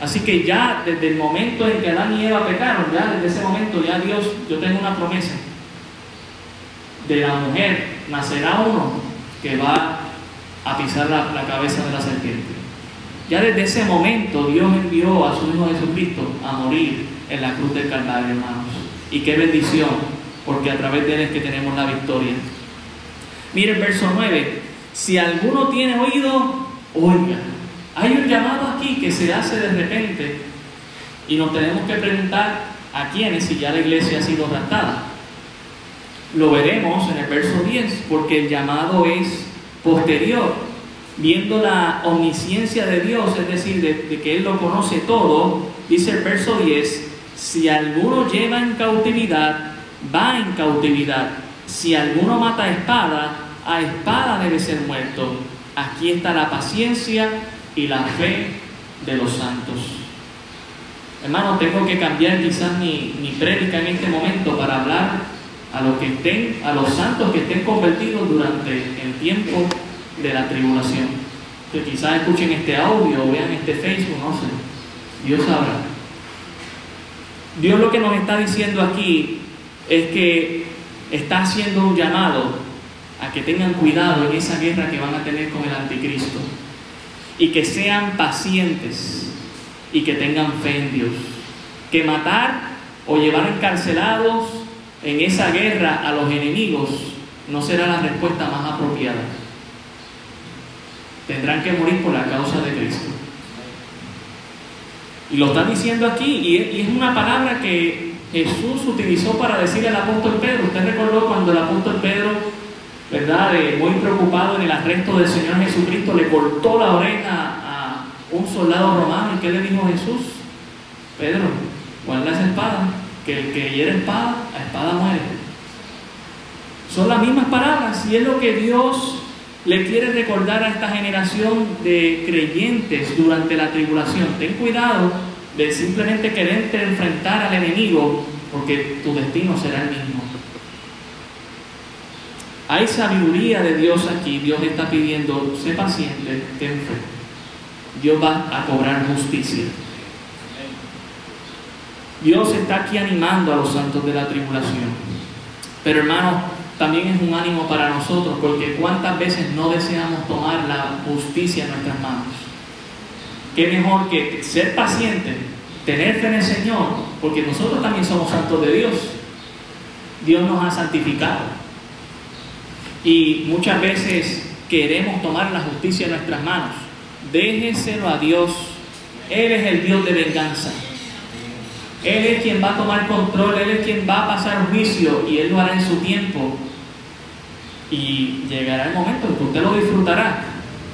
Así que ya desde el momento en que Adán y Eva pecaron, ya desde ese momento ya Dios, yo tengo una promesa. De la mujer nacerá uno que va a pisar la, la cabeza de la serpiente. Ya desde ese momento Dios envió a su Hijo Jesucristo a morir en la cruz del Calvario, hermanos. Y qué bendición, porque a través de Él es que tenemos la victoria. Mire el verso 9. Si alguno tiene oído, oiga. Hay un llamado aquí que se hace de repente y nos tenemos que preguntar a quiénes si ya la iglesia ha sido raptada. Lo veremos en el verso 10 porque el llamado es posterior. Viendo la omnisciencia de Dios, es decir, de, que Él lo conoce todo, dice el verso 10, si alguno lleva en cautividad, va en cautividad. Si alguno mata a espada, a espada debe ser muerto. Aquí está la paciencia y la fe de los santos. Hermano, tengo que cambiar quizás mi, mi prédica en este momento para hablar a los que estén, a los santos que estén convertidos durante el tiempo de la tribulación. Que quizás escuchen este audio o vean este Facebook, no sé. Dios sabrá. Dios lo que nos está diciendo aquí es que está haciendo un llamado a que tengan cuidado en esa guerra que van a tener con el anticristo y que sean pacientes y que tengan fe en Dios. Que matar o llevar encarcelados en esa guerra a los enemigos no será la respuesta más apropiada. Tendrán que morir por la causa de Cristo. Y lo está diciendo aquí, y es una palabra que Jesús utilizó para decirle al apóstol Pedro. Usted recordó cuando el apóstol Pedro, ¿verdad? muy preocupado en el arresto del Señor Jesucristo, le cortó la oreja a un soldado romano. ¿Y qué le dijo Jesús? Pedro, guarda esa espada, que el que hiere espada, a espada muere. Son las mismas palabras y es lo que Dios le quiere recordar a esta generación de creyentes durante la tribulación. Ten cuidado de simplemente quererte enfrentar al enemigo, porque tu destino será el mismo. Hay sabiduría de Dios aquí. Dios está pidiendo, sé paciente, ten fe. Dios va a cobrar justicia. Dios está aquí animando a los santos de la tribulación. Pero hermano, también es un ánimo para nosotros, porque cuántas veces no deseamos tomar la justicia en nuestras manos. Qué mejor que ser paciente, tener fe en el Señor, porque nosotros también somos santos de Dios. Dios nos ha santificado. Y muchas veces queremos tomar la justicia en nuestras manos. Déjeselo a Dios. Él es el Dios de venganza. Él es quien va a tomar control, Él es quien va a pasar juicio y Él lo hará en su tiempo. Y llegará el momento en que usted lo disfrutará.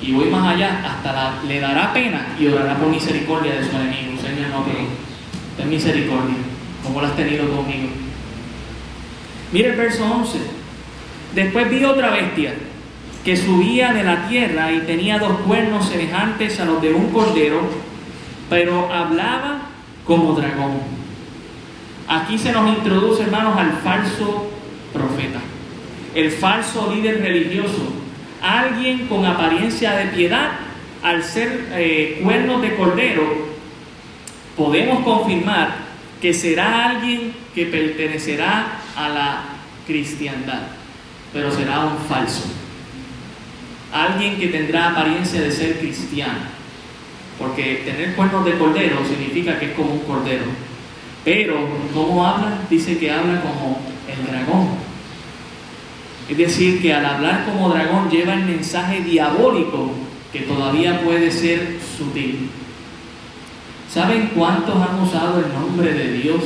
Y voy más allá, hasta le dará pena y orará por misericordia de su enemigo. Señor, no, pero ten misericordia, como lo has tenido conmigo. Mire el verso 11. Después vi otra bestia que subía de la tierra y tenía dos cuernos semejantes a los de un cordero, pero hablaba como dragón. Aquí se nos introduce, hermanos, al falso profeta, el falso líder religioso, alguien con apariencia de piedad, al ser eh, cuernos de cordero, podemos confirmar que será alguien que pertenecerá a la cristiandad, pero será un falso. Alguien que tendrá apariencia de ser cristiano, porque tener cuernos de cordero significa que es como un cordero. Pero, ¿cómo habla? Dice que habla como el dragón. Es decir, que al hablar como dragón lleva el mensaje diabólico que todavía puede ser sutil. ¿Saben cuántos han usado el nombre de Dios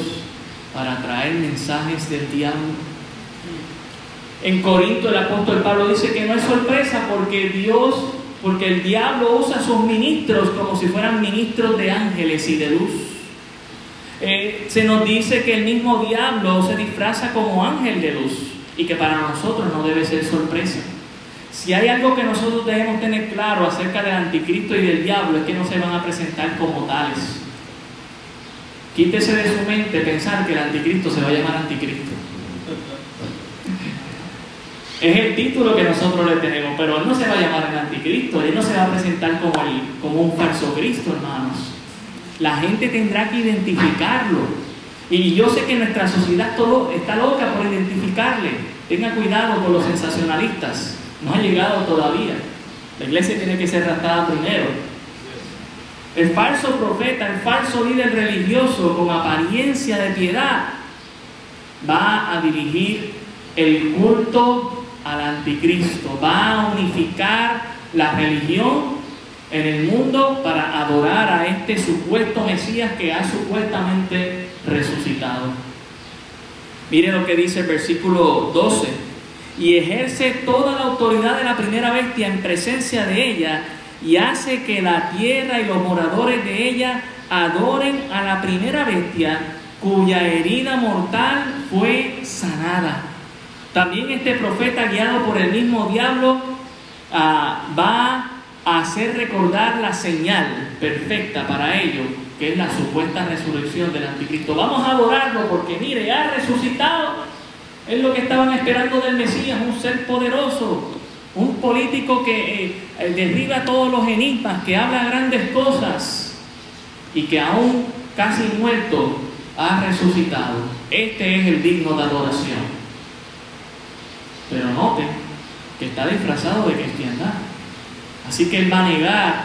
para traer mensajes del diablo? En Corinto el apóstol Pablo dice que no es sorpresa porque Dios, porque el diablo usa a sus ministros como si fueran ministros de ángeles y de luz. Eh, se nos dice que el mismo diablo se disfraza como ángel de luz y que para nosotros no debe ser sorpresa. Si hay algo que nosotros debemos tener claro acerca del anticristo y del diablo es que no se van a presentar como tales. Quítese de su mente pensar que el anticristo se va a llamar anticristo. Es el título que nosotros le tenemos, pero él no se va a llamar el anticristo, él no se va a presentar como, el, como un falso Cristo, hermanos. La gente tendrá que identificarlo. Y yo sé que nuestra sociedad todo está loca por identificarle. Tenga cuidado con los sensacionalistas. No ha llegado todavía. La iglesia tiene que ser tratada primero. El falso profeta, el falso líder religioso con apariencia de piedad va a dirigir el culto al anticristo, va a unificar la religión en el mundo para adorar a este supuesto Mesías que ha supuestamente resucitado. Mire lo que dice el versículo 12. Y ejerce toda la autoridad de la primera bestia en presencia de ella y hace que la tierra y los moradores de ella adoren a la primera bestia cuya herida mortal fue sanada. También este profeta guiado por el mismo diablo ah, va a hacer recordar la señal perfecta para ello, que es la supuesta resurrección del anticristo. Vamos a adorarlo porque mire, ha resucitado. Es lo que estaban esperando del Mesías, un ser poderoso, un político que eh, eh, derriba todos los enigmas, que habla grandes cosas y que aún casi muerto ha resucitado. Este es el digno de adoración. Pero noten que está disfrazado de cristiandad. Así que él va a negar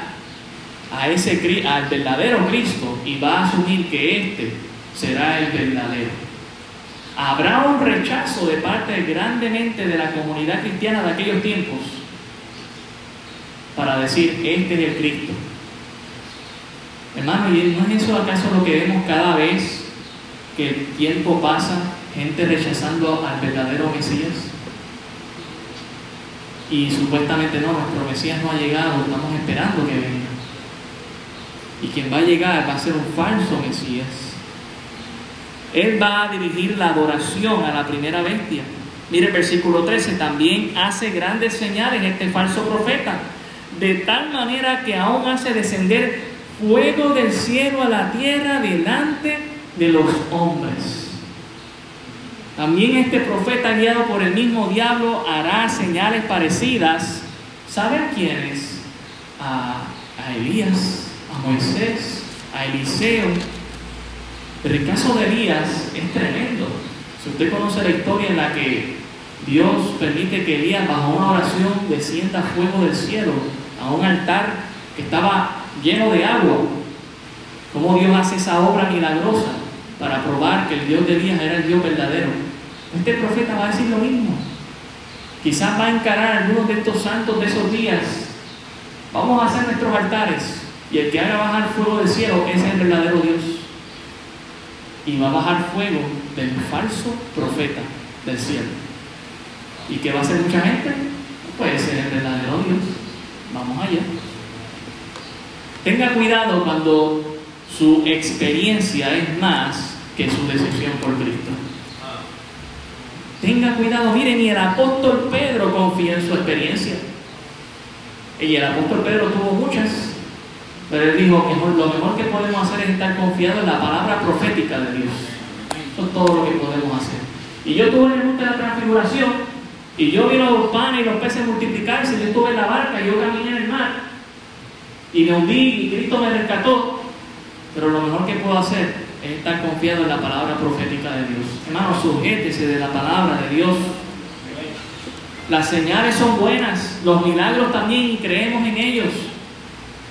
a ese, al verdadero Cristo y va a asumir que este será el verdadero. Habrá un rechazo de parte grandemente de la comunidad cristiana de aquellos tiempos para decir, este es el Cristo. Hermano, ¿y no es eso acaso lo que vemos cada vez que el tiempo pasa, gente rechazando al verdadero Mesías? Y supuestamente no, nuestro Mesías no ha llegado, estamos esperando que venga. Y quien va a llegar va a ser un falso Mesías. Él va a dirigir la adoración a la primera bestia. Mire el versículo 13, también hace grandes señales este falso profeta, de tal manera que aún hace descender fuego del cielo a la tierra delante de los hombres. También este profeta guiado por el mismo diablo hará señales parecidas. ¿Saben quiénes? A, a Elías, a Moisés, a Eliseo. Pero el caso de Elías es tremendo. Si usted conoce la historia en la que Dios permite que Elías bajo una oración descienda fuego del cielo a un altar que estaba lleno de agua, cómo Dios hace esa obra milagrosa para probar que el Dios de Elías era el Dios verdadero. Este profeta va a decir lo mismo. Quizás va a encarar algunos de estos santos de esos días. Vamos a hacer nuestros altares y el que haga bajar fuego del cielo es el verdadero Dios. Y va a bajar fuego del falso profeta del cielo. ¿Y qué va a hacer mucha gente? Puede ser el verdadero Dios. Vamos allá. Tenga cuidado cuando su experiencia es más que su decisión por Cristo. Tenga cuidado, miren, ni el apóstol Pedro confía en su experiencia. Y el apóstol Pedro tuvo muchas, pero él dijo, mejor, lo mejor que podemos hacer es estar confiado en la palabra profética de Dios. Eso es todo lo que podemos hacer. Y yo tuve en el monte de la transfiguración, y yo vi los panes y los peces multiplicarse, yo estuve en la barca, yo caminé en el mar, y me hundí, y Cristo me rescató. Pero lo mejor que puedo hacer estar confiado en la palabra profética de Dios. Hermano, sujétese de la palabra de Dios. Las señales son buenas, los milagros también, creemos en ellos,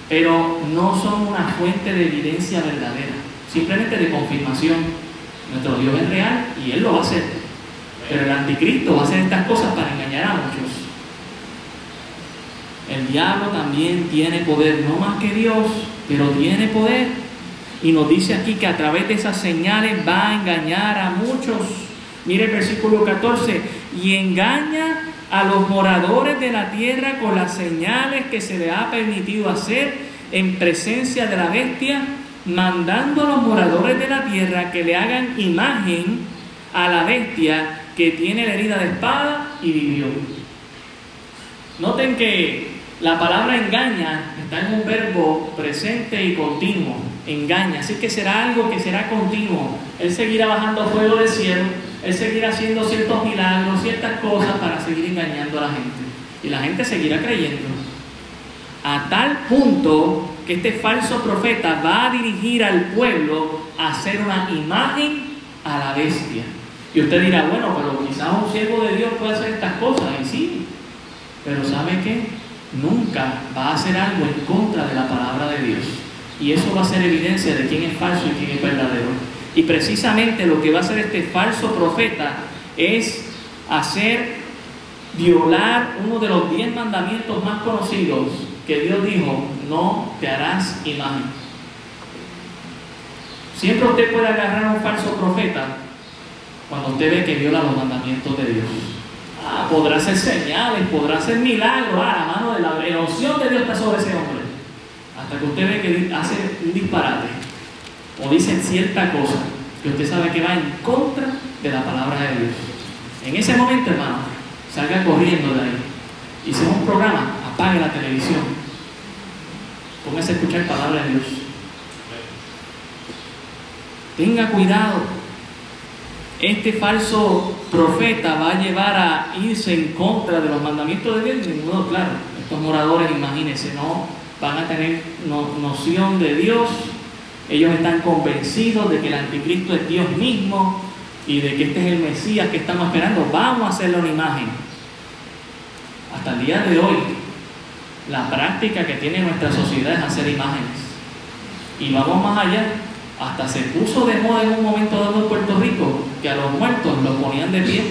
pero no son una fuente de evidencia verdadera, simplemente de confirmación. Nuestro Dios es real y Él lo va a hacer. Pero el anticristo va a hacer estas cosas para engañar a muchos. El diablo también tiene poder, no más que Dios, pero tiene poder. Y nos dice aquí que a través de esas señales va a engañar a muchos. Mire el versículo 14, y engaña a los moradores de la tierra con las señales que se le ha permitido hacer en presencia de la bestia, mandando a los moradores de la tierra que le hagan imagen a la bestia que tiene la herida de espada y vivió. Noten que la palabra engaña está en un verbo presente y continuo engaña. Así que será algo que será continuo. Él seguirá bajando fuego del cielo, Él seguirá haciendo ciertos milagros, ciertas cosas para seguir engañando a la gente. Y la gente seguirá creyendo. A tal punto que este falso profeta va a dirigir al pueblo a hacer una imagen a la bestia. Y usted dirá, bueno, pero quizás un siervo de Dios puede hacer estas cosas. Y sí, pero ¿sabe qué? Nunca va a hacer algo en contra de la palabra de Dios. Y eso va a ser evidencia de quién es falso y quién es verdadero. Y precisamente lo que va a hacer este falso profeta es hacer violar uno de los diez mandamientos más conocidos que Dios dijo, no te harás imagen. Siempre usted puede agarrar a un falso profeta cuando usted ve que viola los mandamientos de Dios. Ah, podrá hacer señales, podrá hacer milagros, ah, la mano de la, la de Dios está sobre ese hombre. Hasta que usted ve que hace un disparate o dice cierta cosa que usted sabe que va en contra de la palabra de Dios. En ese momento, hermano, salga corriendo de ahí. Y si es un programa, apague la televisión. Póngase a escuchar palabra de Dios. Tenga cuidado este falso profeta va a llevar a irse en contra de los mandamientos de Dios, de ningún claro. Estos moradores, imagínense, no van a tener noción de Dios. Ellos están convencidos de que el anticristo es Dios mismo y de que este es el Mesías que estamos esperando. Vamos a hacerle una imagen. Hasta el día de hoy, la práctica que tiene nuestra sociedad es hacer imágenes. Y vamos más allá. Hasta se puso de moda en un momento dado en Puerto Rico que a los muertos los ponían de pie.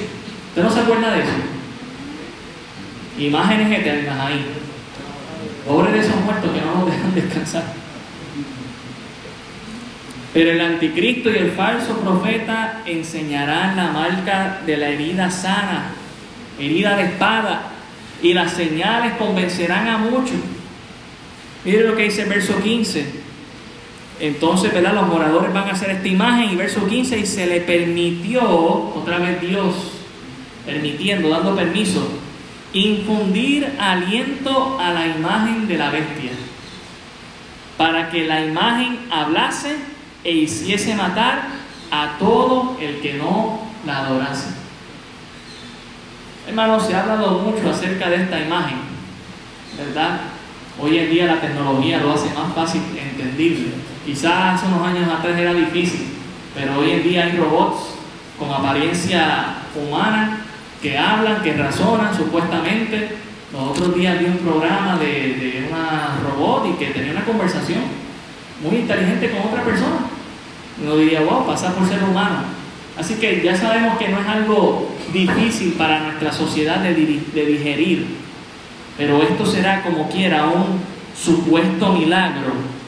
¿Usted no se acuerda de eso? Imágenes eternas ahí. Pobres de esos muertos que no nos dejan descansar. Pero el anticristo y el falso profeta enseñarán la marca de la herida sana, herida de espada, y las señales convencerán a muchos. Mire lo que dice el verso 15. Entonces, ¿verdad? Los moradores van a hacer esta imagen y verso 15, y se le permitió, otra vez Dios, permitiendo, dando permiso, infundir aliento a la imagen de la bestia, para que la imagen hablase e hiciese matar a todo el que no la adorase. Hermanos, se ha hablado mucho acerca de esta imagen, ¿verdad? Hoy en día la tecnología lo hace más fácil entendible. Quizás hace unos años atrás era difícil, pero hoy en día hay robots con apariencia humana que hablan, que razonan supuestamente. Los otros días vi un programa de, de una robot y que tenía una conversación muy inteligente con otra persona. Uno diría, wow, pasa por ser humano. Así que ya sabemos que no es algo difícil para nuestra sociedad de, de digerir, pero esto será como quiera un supuesto milagro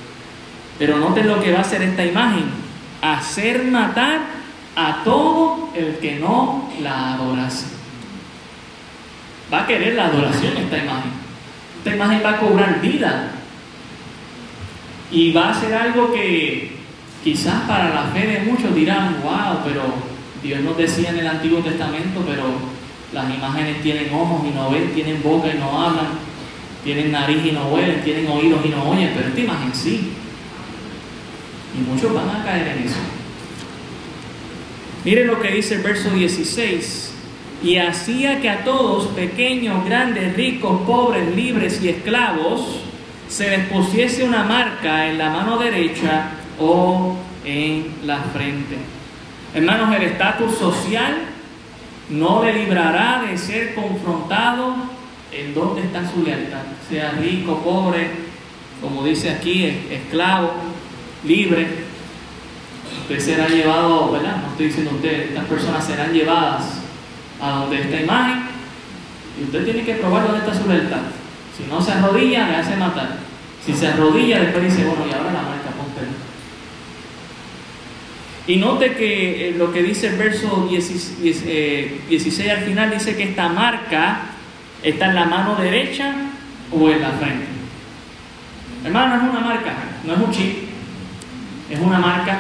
pero noten lo que va a hacer esta imagen. Hacer matar a todo el que no la adorase. Va a querer la adoración esta imagen. Esta imagen va a cobrar vida. Y va a ser algo que quizás para la fe de muchos dirán, wow, pero Dios nos decía en el Antiguo Testamento, pero las imágenes tienen ojos y no ven, tienen boca y no hablan, tienen nariz y no huelen, tienen oídos y no oyen, pero esta imagen sí. Y muchos van a caer en eso. Miren lo que dice el verso 16. Y hacía que a todos, pequeños, grandes, ricos, pobres, libres y esclavos, se les pusiese una marca en la mano derecha o en la frente. Hermanos, el estatus social no le librará de ser confrontado en dónde está su lealtad, sea rico, pobre, como dice aquí, esclavo, libre. Usted será llevado, ¿verdad? No estoy diciendo usted, estas personas serán llevadas a donde esta imagen y usted tiene que probar dónde está su lealtad. Si no se arrodilla, le hace matar. Si se arrodilla, después dice, bueno, y ahora la marca, ponte. Y note que eh, lo que dice el verso 16, eh, al final dice que esta marca está en la mano derecha o en la frente. Hermano, no es una marca, no es un chip, es una marca,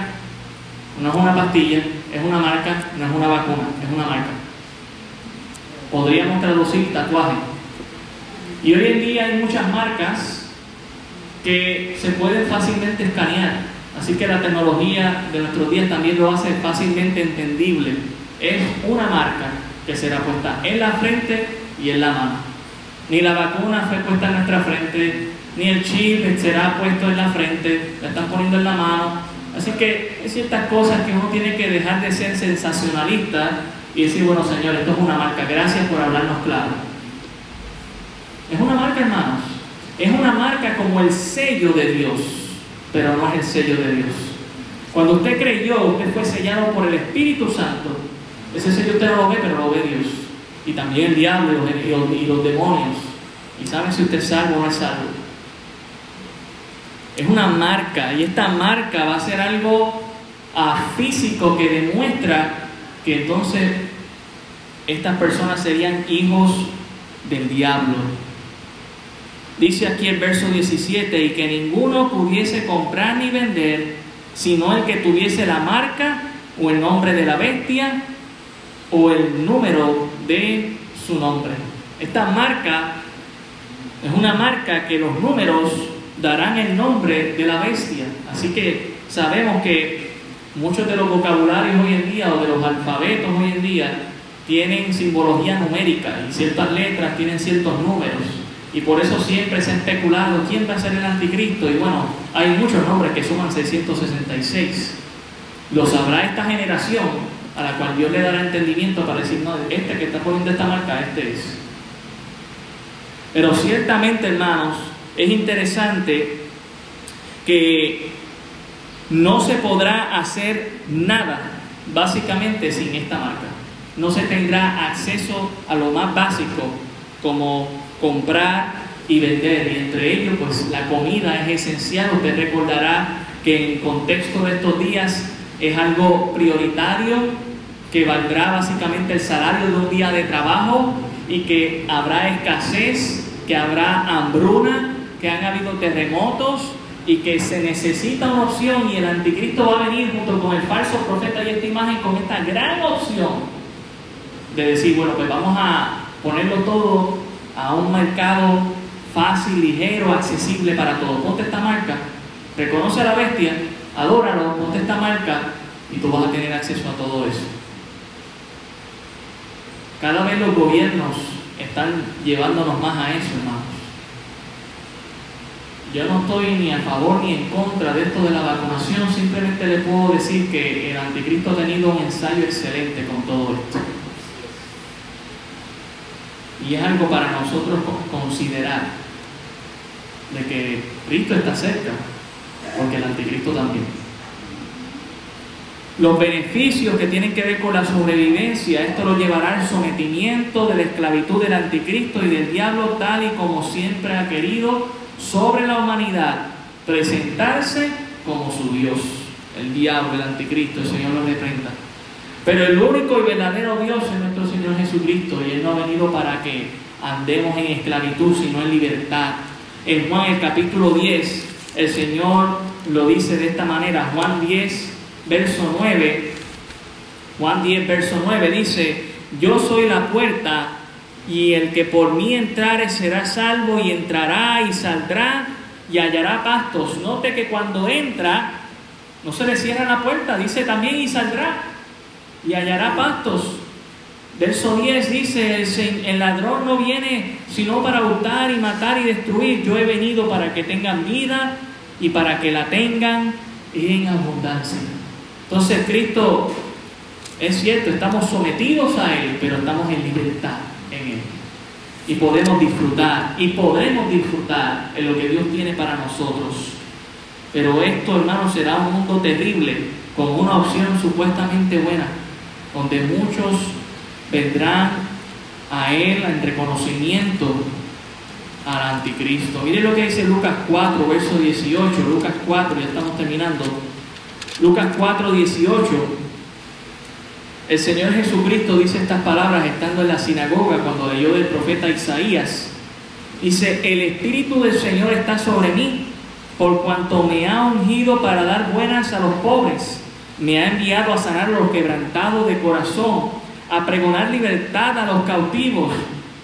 no es una pastilla, es una marca, no es una vacuna, es una marca. Podríamos traducir tatuaje. Y hoy en día hay muchas marcas que se pueden fácilmente escanear. Así que la tecnología de nuestros días también lo hace fácilmente entendible. Es una marca que será puesta en la frente y en la mano. Ni la vacuna fue puesta en nuestra frente, ni el chip será puesto en la frente, la están poniendo en la mano. Así que hay ciertas cosas que uno tiene que dejar de ser sensacionalista y decir, bueno Señor, esto es una marca, gracias por hablarnos claro. Es una marca, hermanos. Es una marca como el sello de Dios, pero no es el sello de Dios. Cuando usted creyó, usted fue sellado por el Espíritu Santo. Ese sello usted no lo ve, pero lo ve Dios. Y también el diablo y los, demonios. Y saben si usted es salvo o no es salvo. Es una marca y esta marca va a ser algo ah, físico que demuestra que entonces estas personas serían hijos del diablo. Dice aquí el verso 17, y que ninguno pudiese comprar ni vender, sino el que tuviese la marca o el nombre de la bestia o el número de su nombre. Esta marca es una marca que los números darán el nombre de la bestia. Así que sabemos que muchos de los vocabularios hoy en día o de los alfabetos hoy en día tienen simbología numérica y ciertas letras tienen ciertos números. Y por eso siempre se ha especulado quién va a ser el anticristo. Y bueno, hay muchos nombres que suman 666. Lo sabrá esta generación a la cual Dios le dará entendimiento para decir, no, este que está poniendo esta marca, este es. Pero ciertamente, hermanos, es interesante que no se podrá hacer nada básicamente sin esta marca. No se tendrá acceso a lo más básico como comprar y vender. Y entre ellos, pues la comida es esencial. Usted recordará que en contexto de estos días es algo prioritario que valdrá básicamente el salario de un día de trabajo y que habrá escasez, que habrá hambruna, que han habido terremotos y que se necesita una opción y el anticristo va a venir junto con el falso profeta y esta imagen con esta gran opción de decir, bueno, pues vamos a ponerlo todo a un mercado fácil, ligero, accesible para todos. Ponte esta marca, reconoce a la bestia, adóralo, ponte esta marca y tú vas a tener acceso a todo eso. Cada vez los gobiernos están llevándonos más a eso, hermanos. Yo no estoy ni a favor ni en contra de esto de la vacunación, simplemente le puedo decir que el anticristo ha tenido un ensayo excelente con todo esto. Y es algo para nosotros considerar de que Cristo está cerca, porque el anticristo también. Los beneficios que tienen que ver con la sobrevivencia, esto lo llevará al sometimiento de la esclavitud del anticristo y del diablo tal y como siempre ha querido sobre la humanidad, presentarse como su Dios, el diablo, el anticristo, el Señor lo reprenda. Pero el único y verdadero Dios es nuestro Señor Jesucristo y Él no ha venido para que andemos en esclavitud, sino en libertad. En Juan el capítulo 10, el Señor lo dice de esta manera, Juan 10, verso 9, Juan 10, verso 9 dice, yo soy la puerta y el que por mí entrare será salvo y entrará y saldrá y hallará pastos. Note que cuando entra, no se le cierra la puerta, dice también y saldrá y hallará pastos. Verso 10 dice, el ladrón no viene sino para hurtar y matar y destruir. Yo he venido para que tengan vida y para que la tengan en abundancia. Entonces Cristo, es cierto, estamos sometidos a Él, pero estamos en libertad Y podemos disfrutar, y podremos disfrutar en lo que Dios tiene para nosotros. Pero esto, hermanos, será un mundo terrible, con una opción supuestamente buena donde muchos vendrán a Él en reconocimiento al anticristo. Miren lo que dice Lucas 4, verso 18. Lucas 4, ya estamos terminando. Lucas 4, 18. El Señor Jesucristo dice estas palabras estando en la sinagoga cuando leyó del profeta Isaías. Dice, el Espíritu del Señor está sobre mí, por cuanto me ha ungido para dar buenas a los pobres me ha enviado a sanar a los quebrantados de corazón, a pregonar libertad a los cautivos,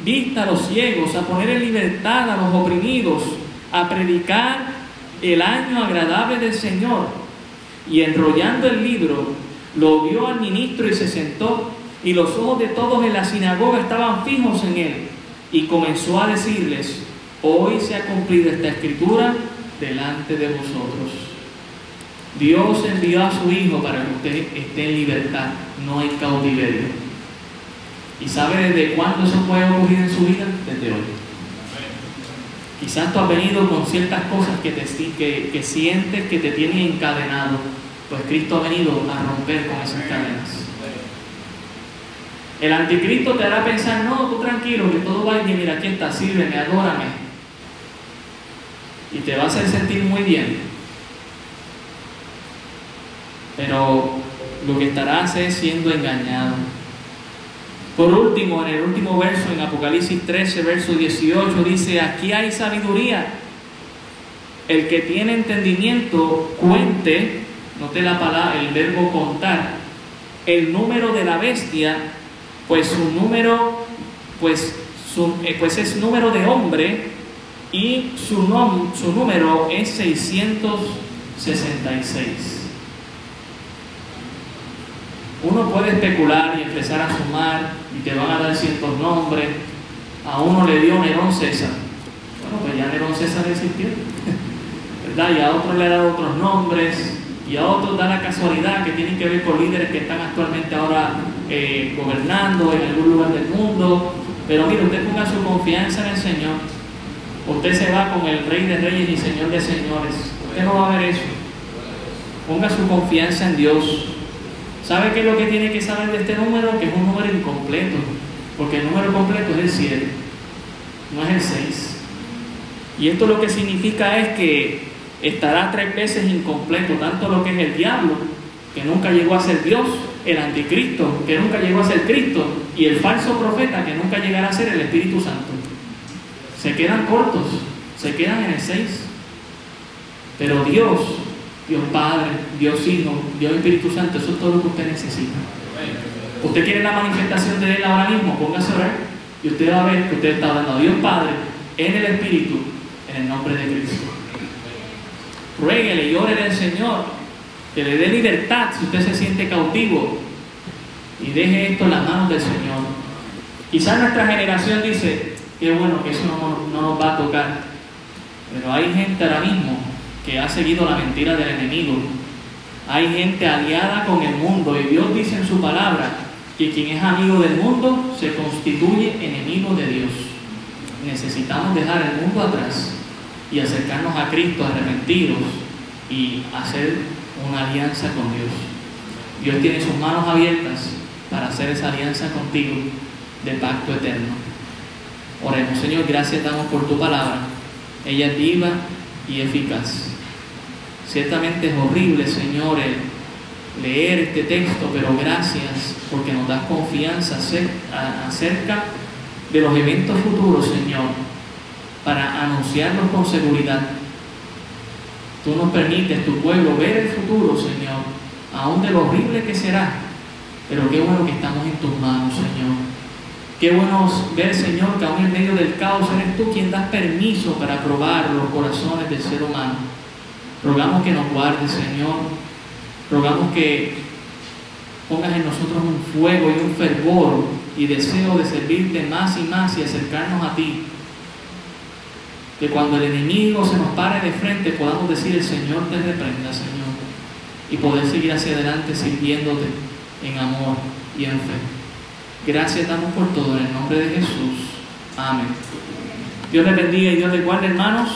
vista a los ciegos, a poner en libertad a los oprimidos, a predicar el año agradable del Señor. y enrollando el libro, lo dio al ministro y se sentó, y los ojos de todos en la sinagoga estaban fijos en él, y comenzó a decirles, hoy se ha cumplido esta escritura delante de vosotros. Dios envió a su Hijo para que usted esté en libertad, no en cautiverio. ¿Y sabe desde cuándo eso puede ocurrir en su vida? Desde hoy. Quizás tú has venido con ciertas cosas que, te, que sientes que te tienen encadenado, pues Cristo ha venido a romper con esas cadenas. El anticristo te hará pensar, no, tú tranquilo, que todo va bien, mira, aquí está, sírveme, adórame. Y te va a hacer sentir muy bien. Pero lo que estarás es siendo engañado. Por último, en el último verso, en Apocalipsis 13, verso 18, dice, aquí hay sabiduría. El que tiene entendimiento, cuente, note la palabra, el verbo contar, el número de la bestia, pues su número, pues, su, eh, pues es número de hombre y su, nom, su número es 666. Uno puede especular y empezar a sumar y te van a dar ciertos nombres. A uno le dio Nerón César. Bueno, pues ya Nerón César existió. <laughs> ¿Verdad? Y a otro le ha dado otros nombres. Y a otros da la casualidad que tienen que ver con líderes que están actualmente ahora eh, gobernando en algún lugar del mundo. Pero mire, usted ponga su confianza en el Señor. Usted se va con el Rey de Reyes y Señor de Señores. Usted no va a ver eso. Ponga su confianza en Dios. ¿Sabe qué es lo que tiene que saber de este número? Que es un número incompleto, porque el número completo es el 7, no es el 6. Y esto lo que significa es que estará tres veces incompleto, tanto lo que es el diablo, que nunca llegó a ser Dios, el anticristo, que nunca llegó a ser Cristo, y el falso profeta, que nunca llegará a ser el Espíritu Santo. Se quedan cortos, se quedan en el 6. Pero Dios Dios Padre, Dios Hijo, Dios Espíritu Santo, eso es todo lo que usted necesita. Usted quiere la manifestación de Él ahora mismo, póngase a orar y usted va a ver que usted está hablando a Dios Padre en el Espíritu, en el nombre de Cristo. Ruéguele y ore al Señor, que le dé libertad si usted se siente cautivo y deje esto en las manos del Señor. Quizás nuestra generación dice, qué bueno que eso no, no nos va a tocar, pero hay gente ahora mismo que ha seguido la mentira del enemigo. Hay gente aliada con el mundo y Dios dice en su palabra que quien es amigo del mundo se constituye enemigo de Dios. Necesitamos dejar el mundo atrás y acercarnos a Cristo arrepentidos y hacer una alianza con Dios. Dios tiene sus manos abiertas para hacer esa alianza contigo de pacto eterno. Oremos, Señor, gracias damos por tu palabra. Ella es viva y eficaz. Ciertamente es horrible, Señor, leer este texto, pero gracias porque nos das confianza acerca de los eventos futuros, Señor, para anunciarlos con seguridad. Tú nos permites, tu pueblo, ver el futuro, Señor, aún de lo horrible que será, pero qué bueno que estamos en tus manos, Señor. Qué bueno ver, Señor, que aún en medio del caos eres tú quien das permiso para probar los corazones del ser humano. Rogamos que nos guardes, Señor. Rogamos que pongas en nosotros un fuego y un fervor y deseo de servirte más y más y acercarnos a ti. Que cuando el enemigo se nos pare de frente podamos decir el Señor te reprenda, Señor. Y poder seguir hacia adelante sirviéndote en amor y en fe. Gracias damos por todo en el nombre de Jesús. Amén. Dios les bendiga y Dios les guarde, hermanos.